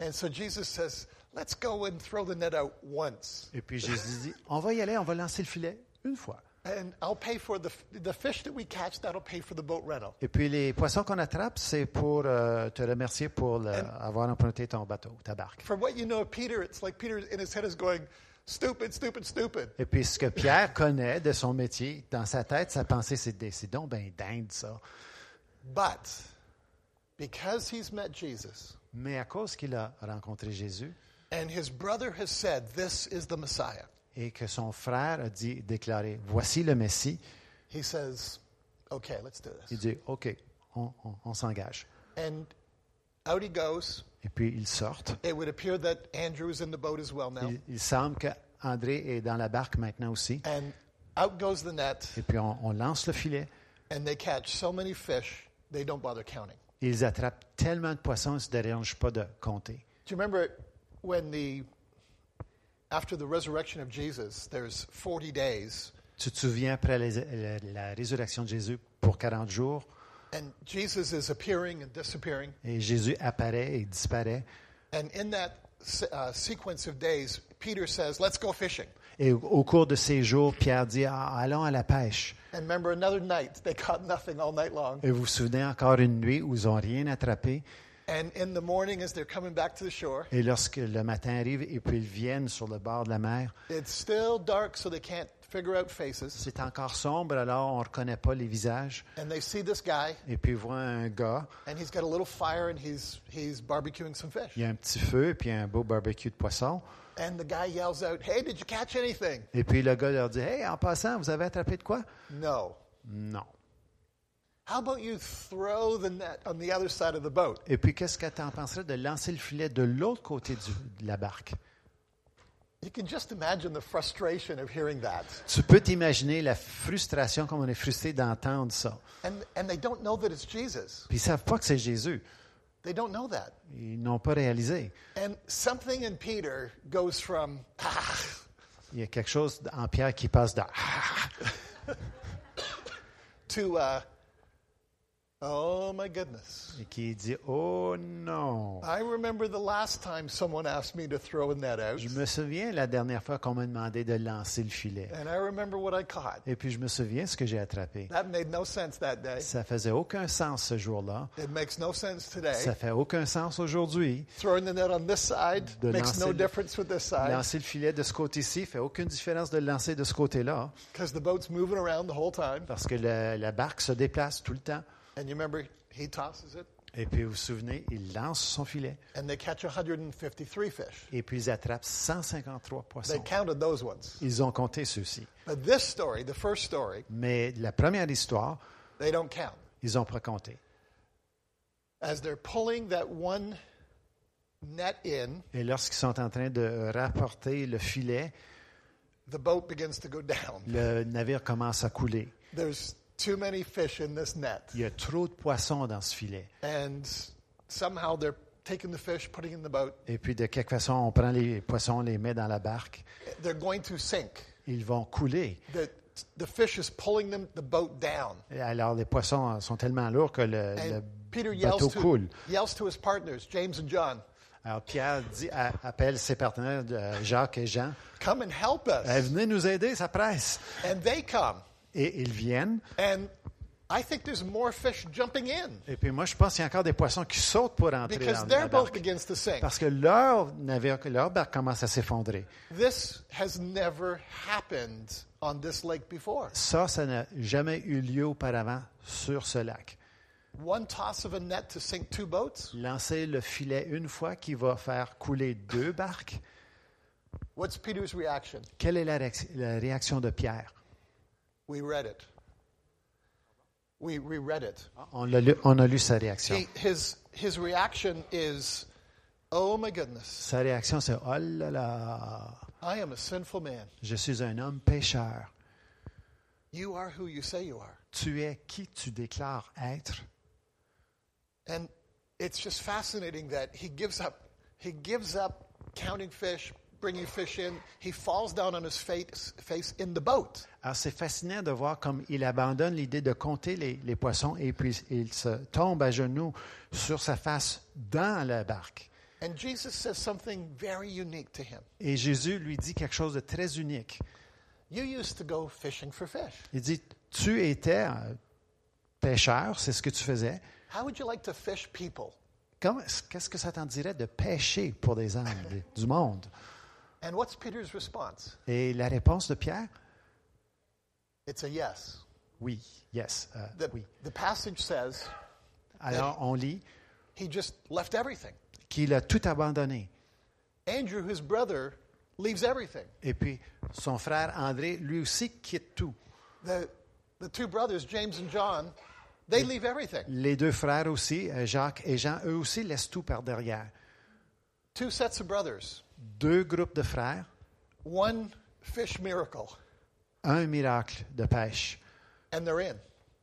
And so Jesus says, let's go and throw the net out once. Et puis Jésus dit, on va y aller, on va lancer le filet une fois. And I'll pay for the, the fish that we catch, that'll pay for the boat rental. Et puis les poissons qu'on attrape, c'est pour euh, te remercier pour le- avoir emprunté ton bateau, ta barque. For what you know of Peter, it's like Peter in his head is going, stupid, stupid, stupid. Et puis ce que Pierre connaît de son métier, dans sa tête, sa pensée, c'est c'est donc ben dingue ça. But because he's met Jesus Mais à cause qu'il a rencontré Jésus and his brother has said, this is the Messiah, et que son frère a dit, déclaré, voici le Messie, he says, okay, let's do il this. dit, OK, on, on- on s'engage. And out he goes. Et puis ils sortent. It would appear that Andrew is in the boat as well now. Il, il semble qu'André est dans la barque maintenant aussi. And out goes the net, Et puis on, on lance le filet. and they catch so many fish, they don't bother counting. Ils attrapent tellement de poissons, ils ne se dérangent pas de compter. Do you remember when the after the resurrection of Jesus, there's 40 days, Tu te souviens après la, la résurrection de Jésus pour 40 jours, and Jesus is appearing and disappearing, et Jésus apparaît et disparaît. and in that uh, sequence of days, Peter says, "Let's go fishing." Et au, au cours de ces jours, Pierre dit, Ah, allons à la pêche. And remember, another night they caught nothing all night long. Et vous vous souvenez encore une nuit où ils n'ont rien attrapé? And in the morning, as they're coming back to the shore, Et lorsque le matin arrive et puis ils viennent sur le bord de la mer, it's still dark, so they can't figure out faces. c'est encore sombre, alors on ne reconnaît pas les visages. And they see this guy, Et puis ils voient un gars, and he's got a little fire, and he's he's barbecuing some fish. il y a un petit feu, puis un beau barbecue de poisson. And the guy yells out, "Hey, did you catch anything?" Et puis le gars leur dit, Hey, en passant, vous avez attrapé de quoi? No. Non. How about you throw the net on the other side of the boat? Et puis qu'est-ce que tu en penserais de lancer le filet de l'autre côté du- de la barque? You can just imagine the frustration of hearing that. Tu peux t'imaginer la frustration comme on est frustré d'entendre ça. And, and they don't know that it's Jesus. Puis ils savent pas que c'est Jésus. They don't know that. Ils n'ont pas réalisé. And something in Peter goes from, ah, Il y a quelque chose en Pierre qui passe de to, uh, oh my goodness. et qui dit Oh non. I remember the last time someone asked me to throw a net out, Je me souviens la dernière fois qu'on m'a demandé de lancer le filet. and I remember what I caught. Et puis je me souviens ce que j'ai attrapé. That made no sense that day. Ça faisait aucun sens ce jour-là. It makes no sense today. Ça fait aucun sens aujourd'hui. Throwing the net on this side De makes no lancer le- difference with this side Lancer le filet de ce côté-ci fait aucune différence de le lancer de ce côté-là because the boat's moving around the whole time. parce que le- la barque se déplace tout le temps. And you remember he tosses it, Et puis vous vous souvenez, il lance son filet and they catch 153 fish. et puis ils attrapent 153 They poissons. counted those ones. Ils ont compté ceux-ci. But this story, the first story, Mais la première histoire, they don't count. ils n'ont pas compté. As they're pulling that one net in, Et lorsqu'ils sont en train de rapporter le filet, the boat begins to go down. le navire commence à couler. There's too many fish in this net. Il y a trop de poissons dans ce filet. And somehow they're taking the fish, putting in the boat. Et puis de quelque façon, on prend les poissons, on les met dans la barque. They're going to sink. Ils vont couler. The, the fish is pulling them, the boat down. Et Alors les poissons sont tellement lourds que le, And le Peter bateau yells to, coule. yells to his partners, James and John, Alors Pierre dit, appelle ses partenaires, euh, Jacques et Jean, come and help Eh, us. venez nous aider, ça presse. And they come. Et ils viennent. And I think there's more fish jumping in Et puis moi, je pense qu'il y a encore des poissons qui sautent pour entrer because dans their la boat barque. begins to sink. Parce que leur navire, leur barque commence à s'effondrer. This has never happened on this lake before. Ça, ça n'a jamais eu lieu auparavant sur ce lac. One toss of a net to sink two boats. Lancer le filet une fois qui va faire couler deux barques. What's Peter's reaction? Quelle est la réaction de Pierre? We read it. We reread it. On, l'a lu- on a lu sa réaction. He, his, his reaction is, Oh my goodness, Sa réaction, c'est Oh là là, I am a sinful man. je suis un homme pécheur. You are who you say you are. Tu es qui tu déclares être. And it's just fascinating that he gives up. He gives up counting fish, bringing fish in. He falls down on his face, face in the boat. Alors, c'est fascinant de voir comme il abandonne l'idée de compter les, les poissons et puis il se tombe à genoux sur sa face dans la barque. And Jesus says something very unique to him. Et Jésus lui dit quelque chose de très unique. You used to go fishing for fish. Il dit, tu étais pêcheur, c'est ce que tu faisais. How would you like to fish people? Qu'est-ce que ça t'en dirait de pêcher pour des âmes du monde? And what's Peter's response? Et la réponse de Pierre? It's a yes. Oui, yes, euh, The, oui. the passage says Alors, on lit he just left everything. qu'il a tout abandonné. Andrew, his brother, leaves everything. Et puis, son frère André, lui aussi, quitte tout. The, the two brothers, James and John, they leave everything. Les deux frères aussi, euh, Jacques et Jean, eux aussi laissent tout par derrière. Two sets of brothers, Deux groupes de frères, one fish miracle, un miracle de pêche. and they're in.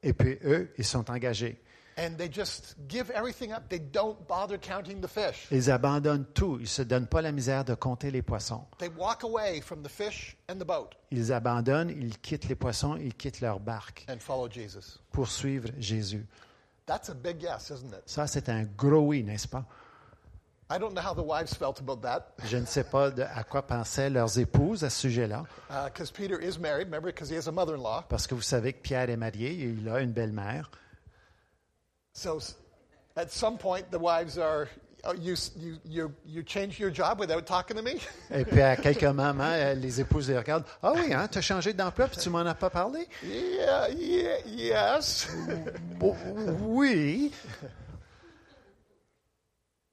Et puis eux, ils sont engagés. And they just give everything up. They don't bother counting the fish. Ils abandonnent tout. Ils ne se donnent pas la misère de compter les poissons. They walk away from the fish and the boat Ils abandonnent, ils quittent les poissons, ils quittent leur barque and follow Jesus. pour suivre Jésus. That's a big yes, isn't it? Ça, c'est un gros oui, n'est-ce pas? I don't know how the wives felt about that Je ne sais pas de- à quoi pensaient leurs épouses à ce sujet-là, because Peter is married, remember, because he has a mother in law. parce que vous savez que Pierre est marié et il a une belle-mère. So at some point, the wives are, oh, you, you, you, you change your job without talking to me? Et puis à quelques moments, euh, les épouses les regardent. Ah oui, hein, tu as changé d'emploi puis tu m'en as pas parlé? yeah, yeah, yes. Oh, oui.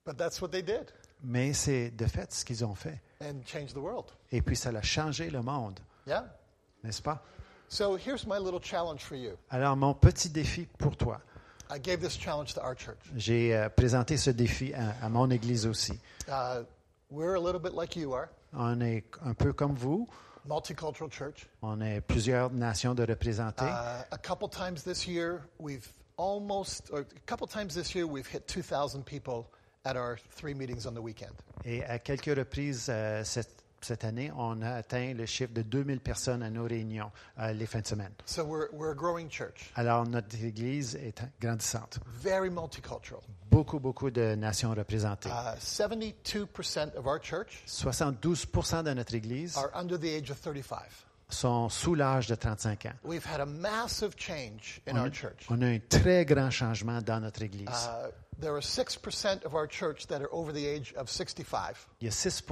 But that's what they did Mais c'est de fait ce qu'ils ont fait. and changed the world. Et puis ça a changé le monde, Yeah? n'est-ce pas? So here's my little challenge for you. Alors mon petit défi pour toi. I gave this challenge to our church. J'ai euh, présenté ce défi à, à mon Église aussi. Uh, We're a little bit like you are, On est un peu comme vous. multicultural church. On est plusieurs nations de représenter. Uh, a couple times this year, we've almost, or a couple times this year, we've hit 2,000 people at our three meetings on the weekend. Et à quelques reprises euh, cette, cette année, on a atteint le chiffre de 2000 personnes à nos réunions euh, les fins de semaine. So we're, we're a growing church, Alors, notre Église est grandissante. very multicultural. Beaucoup, beaucoup de nations représentées. Uh, 72% of our church 72 de notre Église are under the age of 35. sont sous l'âge de 35 ans. We've had a massive change in On our a, church. on a un très grand changement dans notre Église. Uh, there are 6% of our church that are over the age of 65. Il y a 6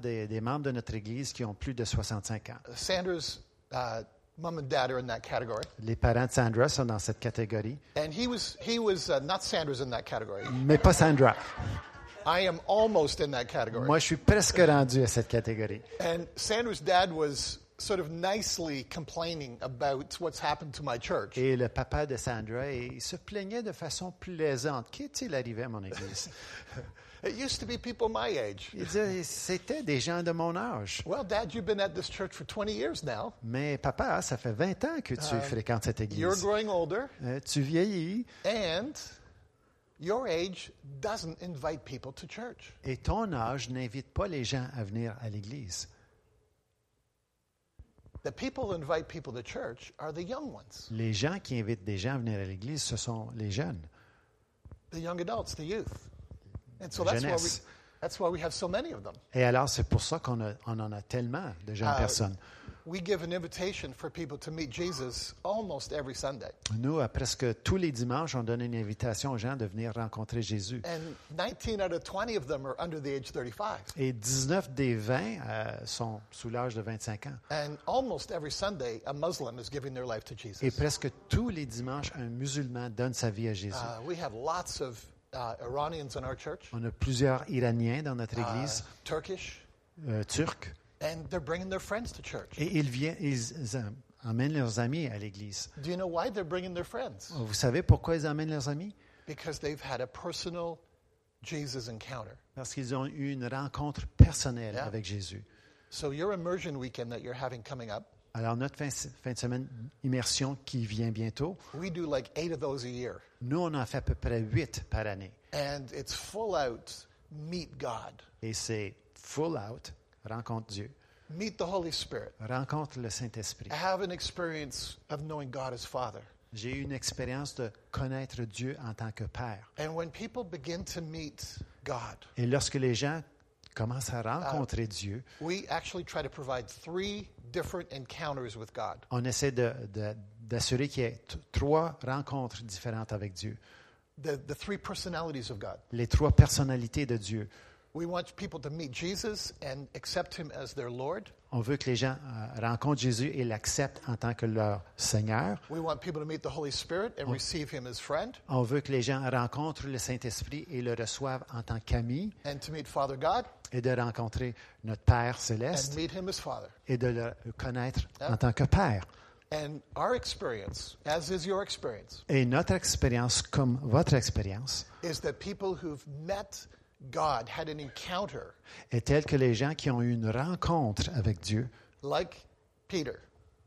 des, des membres de notre Église qui ont plus de 65 ans. Sanders' uh, mom and dad are in that category. Les parents de Sandra sont dans cette catégorie, And he was, he was uh, not Sanders in that category. mais pas Sandra. I am almost in that category. Moi, je suis presque rendu à cette catégorie. And Sanders' dad was sort of nicely complaining about what's happened to my church. Et le papa de Sandra, il se plaignait de façon plaisante. Qu'est-il arrivé à mon église? It used to be people my age. Il disait, c'était des gens de mon âge. Well, Dad, you've been at this church for 20 years now. Mais papa, ça fait 20 ans que tu fréquentes cette You're église. growing older, Euh, tu vieillis and your age doesn't invite people to church. et ton âge n'invite pas les gens à venir à l'église. The people who invite people to church are the young ones, Les gens qui invitent des gens à venir à l'église, ce sont les jeunes. the young adults, the youth. And so La that's why, we, jeunesse. that's why we have so many of them. Et alors, c'est pour ça qu'on on en a tellement de jeunes Ah, personnes. We give an invitation for people to meet Jesus almost every Sunday. Nous, à presque tous les dimanches, on donne une invitation aux gens de venir rencontrer Jésus. And 19 out of 20 of them are under the age 35. Et 19 des 20 euh, sont sous l'âge de 25 ans. And almost every Sunday, a Muslim is giving their life to Jesus. Et presque tous les dimanches, un musulman donne sa vie à Jésus. Uh, we have lots of uh, Iranians in our church, On a plusieurs Iraniens dans notre uh, église, Turkish, euh, turcs, and they're bringing their friends to church. et ils, viennent, ils am- amènent leurs amis à l'église. Do you know why they're bringing their friends? Vous savez pourquoi ils amènent leurs amis? Because they've had a personal Jesus encounter. Parce qu'ils ont eu une rencontre personnelle Yeah. avec Jésus. So your immersion weekend that you're having coming up, Alors, notre fin, fin de semaine immersion qui vient bientôt, we do like eight of those a year. nous, on en fait à peu près huit par année. And it's full out meet God, Et c'est full out, rencontre Dieu, meet the Holy Spirit, rencontre le Saint-Esprit. have an experience of knowing God as Father. J'ai eu une expérience de connaître Dieu en tant que Père. And when people begin to meet God, Et lorsque les gens commencent à rencontrer Dieu, we actually try to provide three different encounters with God. on essaie d'assurer qu'il y ait trois rencontres différentes avec Dieu. The, the three personalities of God. Les trois personnalités de Dieu. We want people to meet Jesus and accept him as their Lord. On veut que les gens euh, rencontrent Jésus et l'acceptent en tant que leur Seigneur. We want people to meet the Holy Spirit and receive him as friend On veut que les gens rencontrent le Saint-Esprit et le reçoivent en tant qu'ami and to meet Father God et de rencontrer notre Père céleste et de le connaître en tant que Père. And our experience, as is your experience, Et notre expérience, comme votre expérience, is that people who've met God, had an encounter, est telle que les gens qui ont eu une rencontre avec Dieu, like Peter,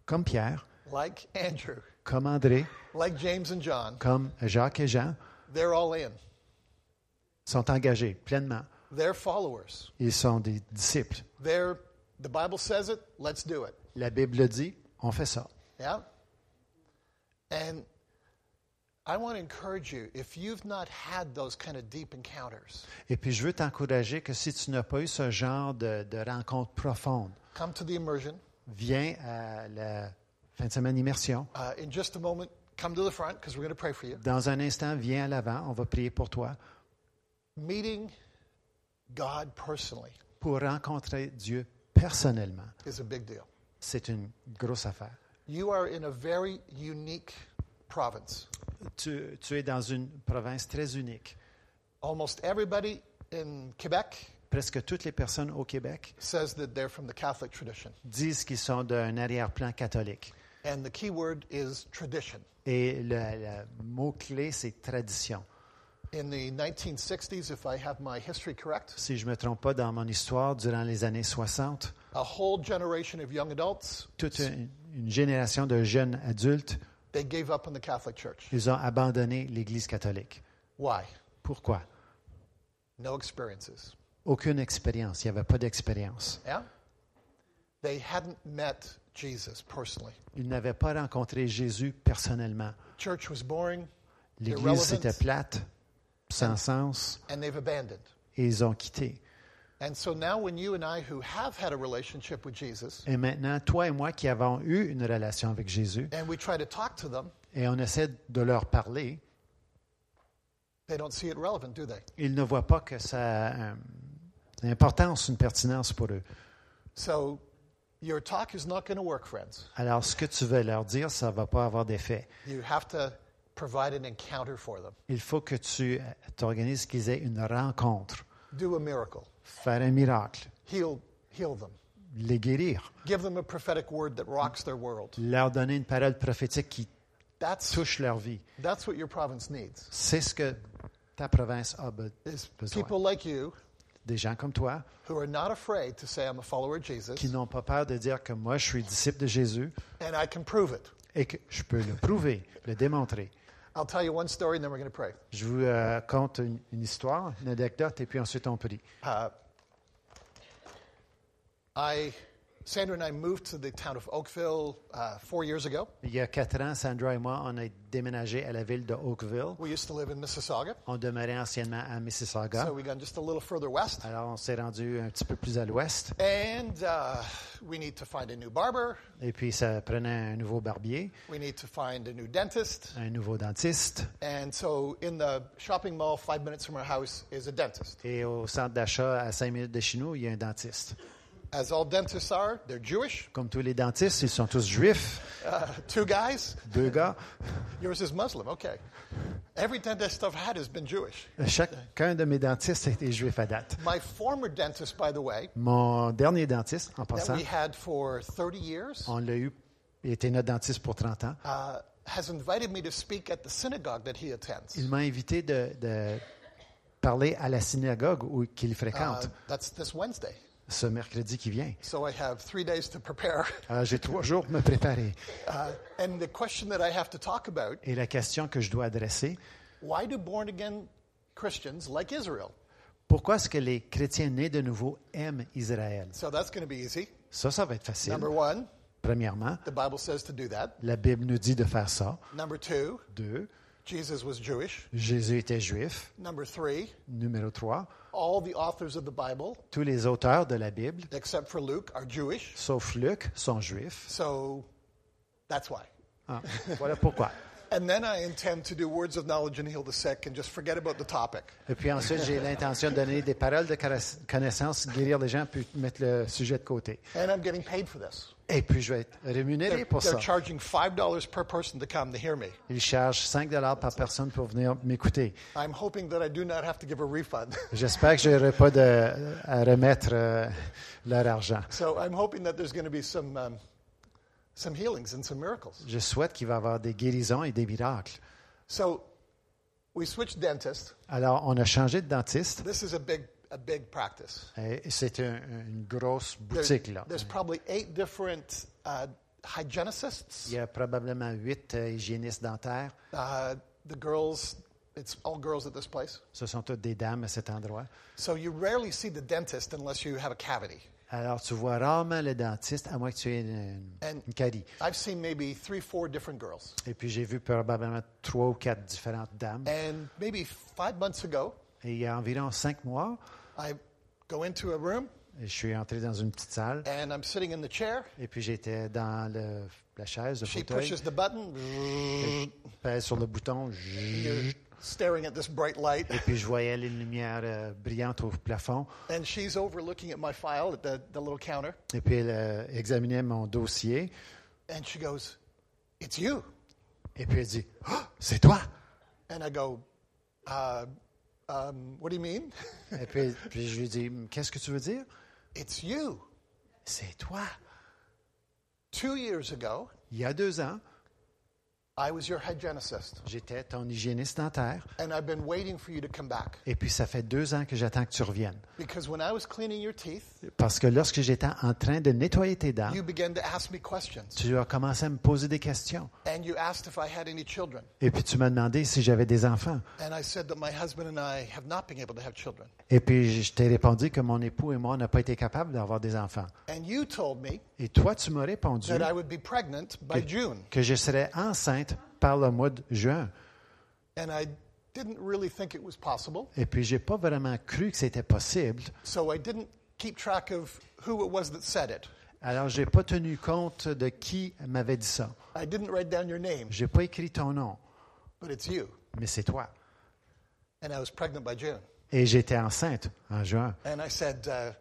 comme Pierre, like Andrew, comme André, like James and John, comme Jacques et Jean, they're all in. sont engagés pleinement. They're followers. Ils sont des disciples. They're, the Bible says it, let's do it. La Bible le dit, on fait ça. Yeah? And I want to encourage you if you've not had those kind of deep encounters, Et puis, je veux t'encourager que si tu n'as pas eu ce genre de, de rencontre profonde, come to the immersion. viens à la fin de semaine immersion. Uh, in just a moment, come to the front because we're going to pray for you. Dans un instant, viens à l'avant, on va prier pour toi Meeting God personally pour rencontrer Dieu personnellement. is a big deal. C'est une grosse affaire. You are in a very unique province. Tu, tu es dans une province très unique. Almost everybody in Quebec Presque toutes les personnes au Québec says that they're from the Catholic tradition. disent qu'ils sont d'un arrière-plan catholique. And the key word is tradition. Et le, le mot-clé, c'est tradition. in the 1960s, if I have my history correct, Si je ne me trompe pas, dans mon histoire, durant les années 60, a whole generation of young adults, toute une, une génération de jeunes adultes, they gave up on the Catholic Church. ils ont abandonné l'Église catholique. Why? Pourquoi? No experiences. Aucune expérience. Il n'y avait pas d'expérience. Yeah? They hadn't met Jesus personally. Ils n'avaient pas rencontré Jésus personnellement. Church was boring, L'Église, Irrelevant. plate, sans sens, and they've abandoned. et ils ont quitté. Et maintenant, toi et moi qui avons eu une relation avec Jésus, and we try to talk to them, et on essaie de leur parler, they don't see it relevant, do they? ils ne voient pas que ça a euh, une importance, une pertinence pour eux. So your talk is not going to work, friends. Alors, ce que tu veux leur dire, ça ne va pas avoir d'effet. You have to provide an encounter for them. Il faut que tu euh, t'organises qu'ils aient une rencontre, Do a miracle. Faire un miracle, Heal, heal them. les guérir, Give them a prophetic word that rocks their world. leur donner une parole prophétique qui That's, touche leur vie. that's what your province needs. C'est ce que ta province a be- Is besoin. people like you Des gens comme toi who are not afraid to say, I'm a follower of Jesus, qui n'ont pas peur de dire que moi, je suis disciple de Jésus and I can prove it. et que je peux le prouver, le démontrer. I'll tell you one story, and then we're going to pray. Je vous euh, conte une, une histoire, une anecdote, et puis ensuite on prie. Uh, I, Sandra and I moved to the town of Oakville uh, four years ago. Il y a quatre ans, Sandra et moi, on a déménagé à la ville de Oakville. We used to live in Mississauga, On demeurait anciennement à Mississauga. so we got just a little further west. Alors, on s'est rendu un petit peu plus à l'ouest. And uh, we need to find a new barber. Et puis, ça prenait un nouveau barbier, We need to find a new dentist. un nouveau dentiste. And so, in the shopping mall, five minutes from our house, is a dentist. Et au centre d'achat, à cinq minutes de chez nous, il y a un dentiste. As all dentists are, they're Jewish. Comme tous les dentistes, ils sont tous juifs. Uh, two guys. Deux gars. Yours is Muslim. Okay. Every dentist I've had has been Jewish. Chacun de mes dentistes a été juif à date. My former dentist, by the way, Mon dernier dentiste, en that passant, we had for 30 years, on l'a eu, il était notre dentiste pour 30 ans. uh, has invited me to speak at the synagogue that he attends. Il m'a invité de, de parler à la synagogue où, qu'il Uh, fréquente that's this Wednesday. Ce mercredi qui vient. So I have three days to prepare. Alors, j'ai trois jours pour me préparer. Uh, and the question that I have to talk about Et la question que je dois adresser, why do born again Christians like Israel? pourquoi est-ce que les chrétiens nés de nouveau aiment Israël? So that's going to be easy. Ça, ça va être facile. Number one, Premièrement, the Bible says to do that. la Bible nous dit de faire ça. Number two, Deux, Jesus was Jewish. Jésus était juif. Number three, Numéro trois, all the authors of the Bible, tous les auteurs de la Bible, except for Luke, are Jewish. sauf Luc, sont juifs. So that's why. Ah, voilà pourquoi. And then I intend to do words of knowledge and heal the sick and just forget about the topic. Et puis ensuite, j'ai l'intention de donner des paroles de connaissance, guérir les gens, puis mettre le sujet de côté. And I'm getting paid for this. Et puis, je vais être rémunéré They're, pour ça. they're charging $5 per person to come to hear me. Ils chargent 5 par personne pour venir m'écouter. I'm hoping that I do not have to give a refund. J'espère que je n'aurai pas de, à remettre euh, leur argent. so I'm hoping that there's going to be some, um, some healings and some miracles. Je souhaite qu'il va y avoir des guérisons et des miracles. So we switched dentists. Alors, on a changé de dentiste. This is a big, a big practice. Et C'est un- une grosse boutique, là. there's probably eight different uh, hygienists. Il y a probablement huit euh, hygiénistes dentaires. Uh, the girls, it's all girls at this place. Ce sont toutes des dames à cet endroit. So you rarely see the dentist unless you have a cavity. Alors, tu vois rarement le dentiste, à moins que tu aies une, une carie. I've seen maybe three, four different girls. Et puis, j'ai vu probablement trois ou quatre différentes dames. And maybe five months ago, Et il y a environ cinq mois, I go into a room je suis entré dans une petite salle. and I'm sitting in the chair. Et puis, j'étais dans le- la chaise, le She fauteuil. pushes the button. Je pèse sur le bouton. Staring at this bright light. Et puis, je voyais les lumières euh, brillantes au plafond. And she's over looking at my file at the, the little counter. Et puis, elle euh, examinait mon dossier. And she goes, It's you. Et puis, elle dit Ah, C'est toi And I go, uh, um, What do you mean? Et puis, puis je lui dis Qu'est-ce que tu veux dire? It's you. C'est toi. Two years ago, Il y a deux ans, I was your hygienist, J'étais ton hygiéniste dentaire. and I've been waiting for you to come back. Et puis, ça fait deux ans que j'attends que tu reviennes. Because when I was cleaning your teeth, Parce que lorsque j'étais en train de nettoyer tes dents, you began to ask me questions. tu as commencé à me poser des questions. And you asked if I had any children. Et puis, tu m'as demandé si j'avais des enfants. And I said that my husband and I have not been able to have children. Et puis, je t'ai répondu que mon époux et moi, n'a pas été capables d'avoir des enfants. And you told me Et toi, tu m'as répondu that I would be pregnant by June. que je serais enceinte par le mois de juin. And I didn't really think it was possible. Et puis, j'ai pas vraiment cru que c'était possible. So I didn't keep track of who it was that said it. Alors, j'ai pas tenu compte de qui m'avait dit ça. I didn't write down your name, J'ai pas écrit ton nom, but it's you. mais c'est toi. And I was pregnant by June. Et j'étais enceinte en juin. And I said, uh,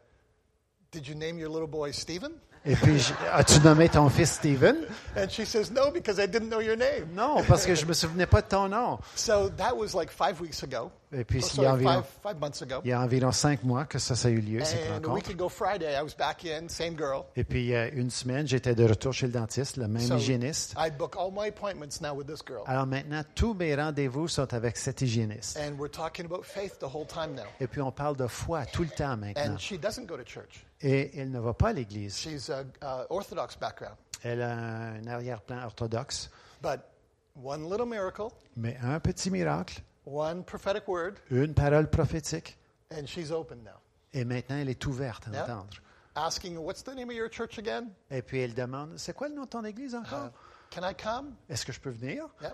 Did you name your little boy Stephen? Et puis, as-tu nommé ton fils Steven? And she says, No, because I didn't know your name. Non, parce que je me souvenais pas de ton nom. So that was like five weeks ago. Et puis, Oh, il y a environ, five, five months ago. il y a environ cinq mois que ça, ça a eu lieu, cette And a week rencontre. ago Friday, I was back in, same girl. Et puis, il y a une semaine, j'étais de retour chez le dentiste, le même So hygiéniste. I book all my appointments now with this girl. Alors maintenant, tous mes rendez-vous sont avec cet hygiéniste. And we're talking about faith the whole time now. Et puis, on parle de foi tout le temps maintenant. And she doesn't go to church. Et elle ne va pas à l'église. She's a, uh, Orthodox background. Elle a un arrière-plan orthodoxe. But one little miracle, Mais un petit miracle, one prophetic word, une parole prophétique, and she's open now. et maintenant elle est ouverte à Yeah. entendre. Asking, What's the name of your church again? Et puis elle demande, c'est quoi le nom de ton église encore? Can I come? Est-ce que je peux venir? Yeah.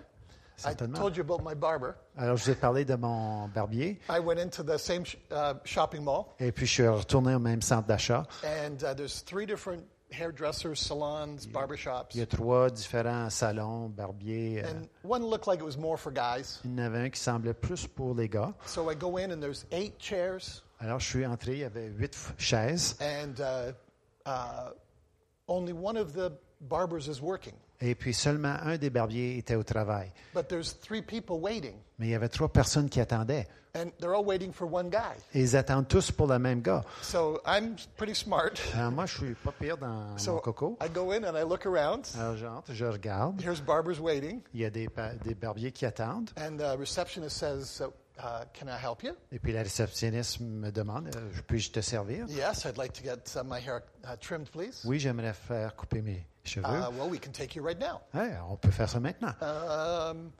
I Certainement. told you about my barber. Alors je vous ai parlé de mon barbier, I went into the same sh- uh, shopping mall, et puis je suis retourné au même centre d'achat. and uh, there's three different hairdressers, salons, barbershops. Il y a trois différents salons, barbiers. euh, And one looked like it was more for guys. il y en avait un qui semblait plus pour les gars. So I go in, and there's eight chairs, Alors je suis entré, il y avait huit chaises, and uh, uh, only one of the barbers is working. Et puis seulement un des barbiers était au travail. But there's three people waiting, Mais il y avait trois personnes qui attendaient. and they're all waiting for one guy. Et ils attendent tous pour le même gars. So I'm pretty smart. Alors moi, je suis pas pire dans mon So coco. I go in and I look around. Alors j'entre, je regarde. Here's barbers waiting, Il y a des, barbiers qui attendent. and the receptionist says, uh, "Can I help you?" Et puis la réceptionniste me demande, euh, puis-je te servir? Yes, I'd like to get uh, my hair uh, trimmed, please. Oui, j'aimerais faire couper mes cheveux. Uh, well, we can take you right now. Ouais, on peut faire ça maintenant. Um,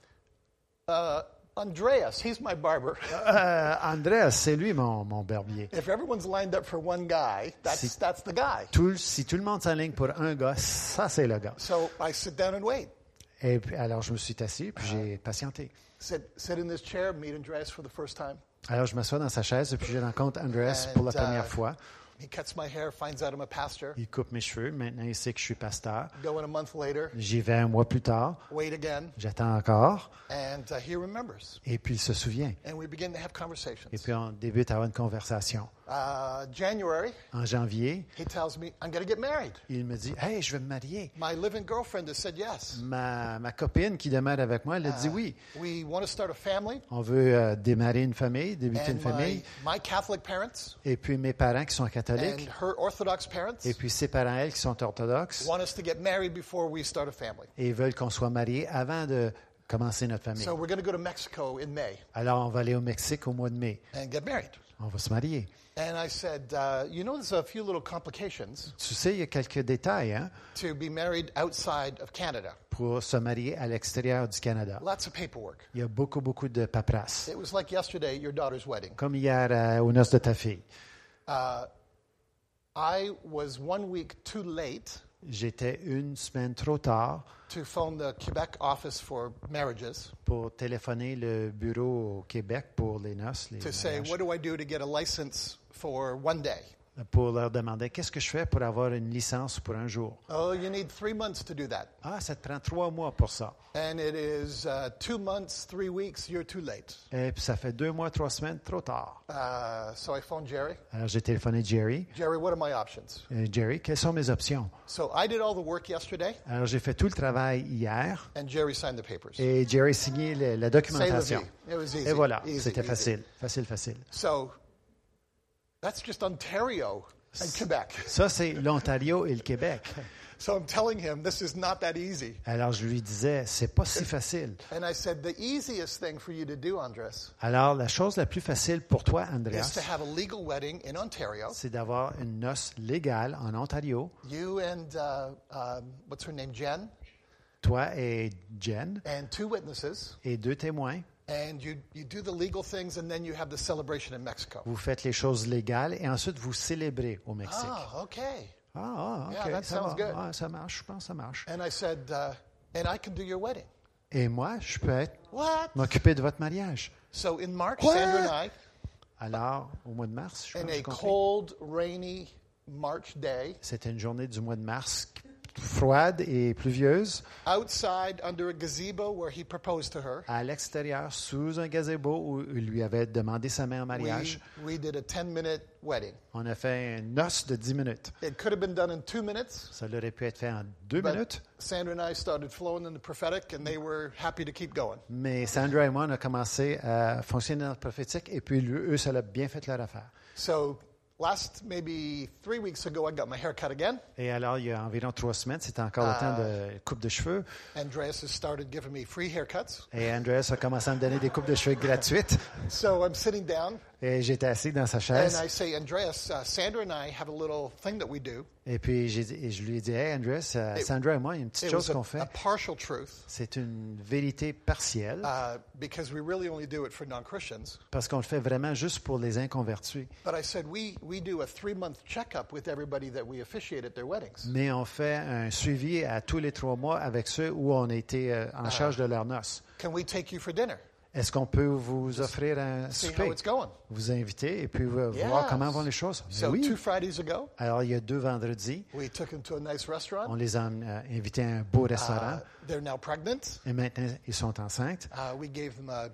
uh, Andreas, he's my barber. Euh, Andreas, c'est lui mon, mon barbier. if everyone's lined up for one guy, that's Si- that's the guy. Tout, si tout le monde s'enligne pour un gars, ça c'est le gars. So I sit down and wait. Et puis, alors je me suis assis, puis j'ai patienté. Sit sit in this chair, meet Andreas for the first time. Alors je m'assois dans sa chaise, et puis je rencontre Andreas pour la And, uh, première fois. He cuts my hair, finds out I'm a pastor. Il coupe mes cheveux. Maintenant, il sait que je suis pasteur. Go in a month later, J'y vais un mois plus tard. wait again, J'attends encore. and uh, he remembers. Et puis, il se souvient. And we begin to have conversations. Et puis, on débute à avoir une conversation. Uh, January, En janvier, he tells me, I'm going to get married. il me dit Hey, je vais me marier. My living girlfriend has said yes. Ma, ma copine qui demeure avec moi, elle a dit oui. We want to start a family. On veut euh, démarrer une famille, débuter une And famille. my Catholic parents Et puis, mes parents qui sont and catholiques. her Orthodox parents Et puis, ses parents, elles, qui sont orthodoxes. want us to get married before we start a family. Et ils veulent qu'on soit mariés avant de commencer notre famille. So we're going to go to Mexico in May Alors, on va aller au Mexique au mois de mai. and get married. On va se marier. And I said, uh, you know, there's a few little complications Tu sais, il y a quelques détails hein, to be married outside of Canada. pour se marier à l'extérieur du Canada. Lots of paperwork. Il y a beaucoup, beaucoup de paperasse. It was like yesterday, your daughter's wedding. Comme hier euh, aux noces de ta fille. Uh, I was one week too late J'étais une semaine trop tard to phone the Quebec office for marriages pour téléphoner le bureau au Québec pour les noces, les to say, what do I do to get a license for one day? pour leur demander qu'est-ce que je fais pour avoir une licence pour un jour? Oh, you need three months to do that. Ah, ça te prend trois mois pour ça. And it is uh, two months, three weeks, you're too late. Et puis ça fait deux mois, trois semaines, trop tard. Uh, so I phoned Jerry. Alors j'ai téléphoné Jerry. Jerry, what are my options? Euh, Jerry, quelles sont mes options? So I did all the work yesterday, Alors j'ai fait tout le travail hier and Jerry signed the papers. et Jerry signé la the documentation. It was easy. Et voilà, c'était facile, facile, facile. So that's just Ontario and Quebec. Ça, c'est l'Ontario et le Québec. So I'm telling him this is not that easy. Alors je lui disais, c'est pas si facile. And I said, the easiest thing for you to do, Andres, Alors la chose la plus facile pour toi, is Andreas, to have a legal wedding in Ontario. c'est d'avoir une noce légale en Ontario, You and uh, um, what's her name, Jen, toi et Jen, and two witnesses, et deux témoins. And you you do the legal things, and then you have the celebration in Mexico. Vous faites les choses légales et ensuite vous célébrez au Mexique. Ah, okay. Ah, ah, ok, Yeah, that ça, sounds va. good. Ah, ça marche, je pense ça marche. And I said, uh, and I can do your wedding. Et moi, je peux m'occuper de votre mariage. So in March, What? Sandra and I, Alors, au mois de mars, je in pense, j'ai a compris. cold, rainy March day, C'était une journée du mois de mars froide et pluvieuse, outside under a gazebo where he proposed to her, à l'extérieur, sous un gazebo où il lui avait demandé sa main en we, mariage. we did a 10 minute wedding. On a fait une noce de 10 minutes. It could have been done in two minutes, Ça aurait pu être fait en deux but minutes, Sandra and I started flowing in the prophetic, and they were happy to keep going. mais Sandra et moi, on a commencé à fonctionner dans le prophétique et puis eux, ça a bien fait leur affaire. So last maybe three weeks ago, I got my hair cut again. Et alors, il y a environ trois semaines, c'était encore le temps de coupe de cheveux. Andreas has started giving me free haircuts. Et Andreas a commencé à me donner des coupes de cheveux gratuites. So I'm sitting down, Et j'étais assis dans sa and chaise. I say, Andreas, uh, Sandra and I have a little thing that we do. Et puis, j'ai dit- et je lui ai dit, Hey, Andreas, euh, Sandra et moi, il y a une petite It chose was a, qu'on fait. a partial truth C'est une vérité partielle uh, because we really only do it for non Christians. parce qu'on le fait vraiment juste pour les inconvertis. But I said, we, we do a three month checkup with everybody that we officiate at their weddings. Mais on fait un suivi à tous les trois mois avec ceux où on était euh, en charge de leur noces. Can we take you for dinner? Est-ce qu'on peut vous offrir un souper? Vous inviter et puis Yes. voir comment vont les choses? Ben So oui. two Fridays ago, Alors, il y a deux vendredis, we took them to a nice on restaurant. les a euh, invités à un beau restaurant. Uh, they're now pregnant. Et maintenant, ils sont enceintes. Uh, we gave them a,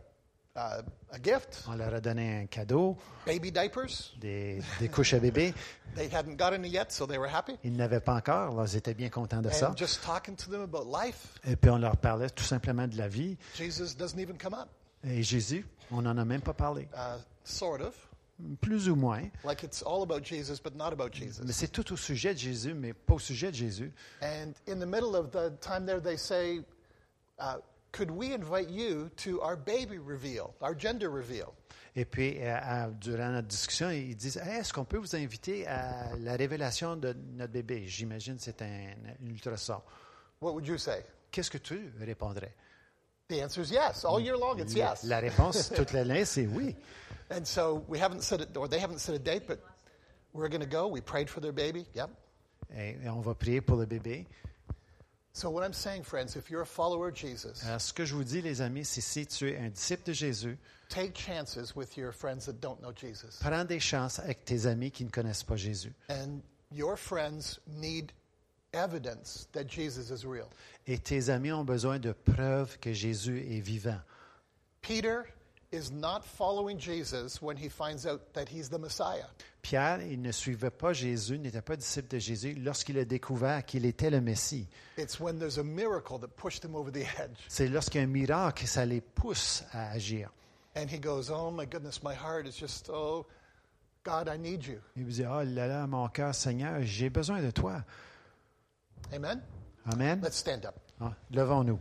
a, a gift, On leur a donné un cadeau, baby diapers. des, des couches à bébé. They hadn't gotten it yet, so they were happy. Ils n'avaient pas encore, alors ils étaient bien contents de ça. And just talking to them about life, Et puis on leur parlait tout simplement de la vie. Jesus doesn't even come up. Et Jésus, on n'en a même pas parlé. Uh, sort of. Plus ou moins. Like it's all about Jesus, but not about Mais Jesus. c'est tout au sujet de Jésus, mais pas au sujet de Jésus. And in the middle of the time there, they say, uh, Could we invite you to our baby reveal, our gender reveal? Et puis, euh, durant notre discussion, ils disent Hey, Est-ce qu'on peut vous inviter à la révélation de notre bébé? J'imagine que c'est un, un ultrason. What would you say? Qu'est-ce que tu répondrais? The answer is yes. All year long, it's yes. La réponse toute l'année, c'est oui. And so we haven't set it, or they haven't set a date, but we're going to go. We prayed for their baby. Yep. Et, et on va prier pour le bébé. So what I'm saying, friends, if you're a follower of Jesus, Alors, ce que je vous dis, les amis, c'est si tu es un disciple de Jésus, take chances with your friends that don't know Jesus. prends des chances avec tes amis qui ne connaissent pas Jésus. And your friends need evidence that Jesus is real. Et tes amis ont besoin de preuves que Jésus est vivant. Peter is not following Jesus when he finds out that he's the Messiah. Pierre, il ne suivait pas Jésus, n'était pas disciple de Jésus lorsqu'il a découvert qu'il était le Messie. It's when there's a miracle that pushed him over the edge. C'est lorsqu'il y a un miracle ça les pousse à agir. And he goes, Oh my goodness, my heart is just, oh, God, I need you. Il dit, oh là là, mon cœur, Seigneur, j'ai besoin de toi. Amen? Amen. Let's stand up. Ah, Levons-nous.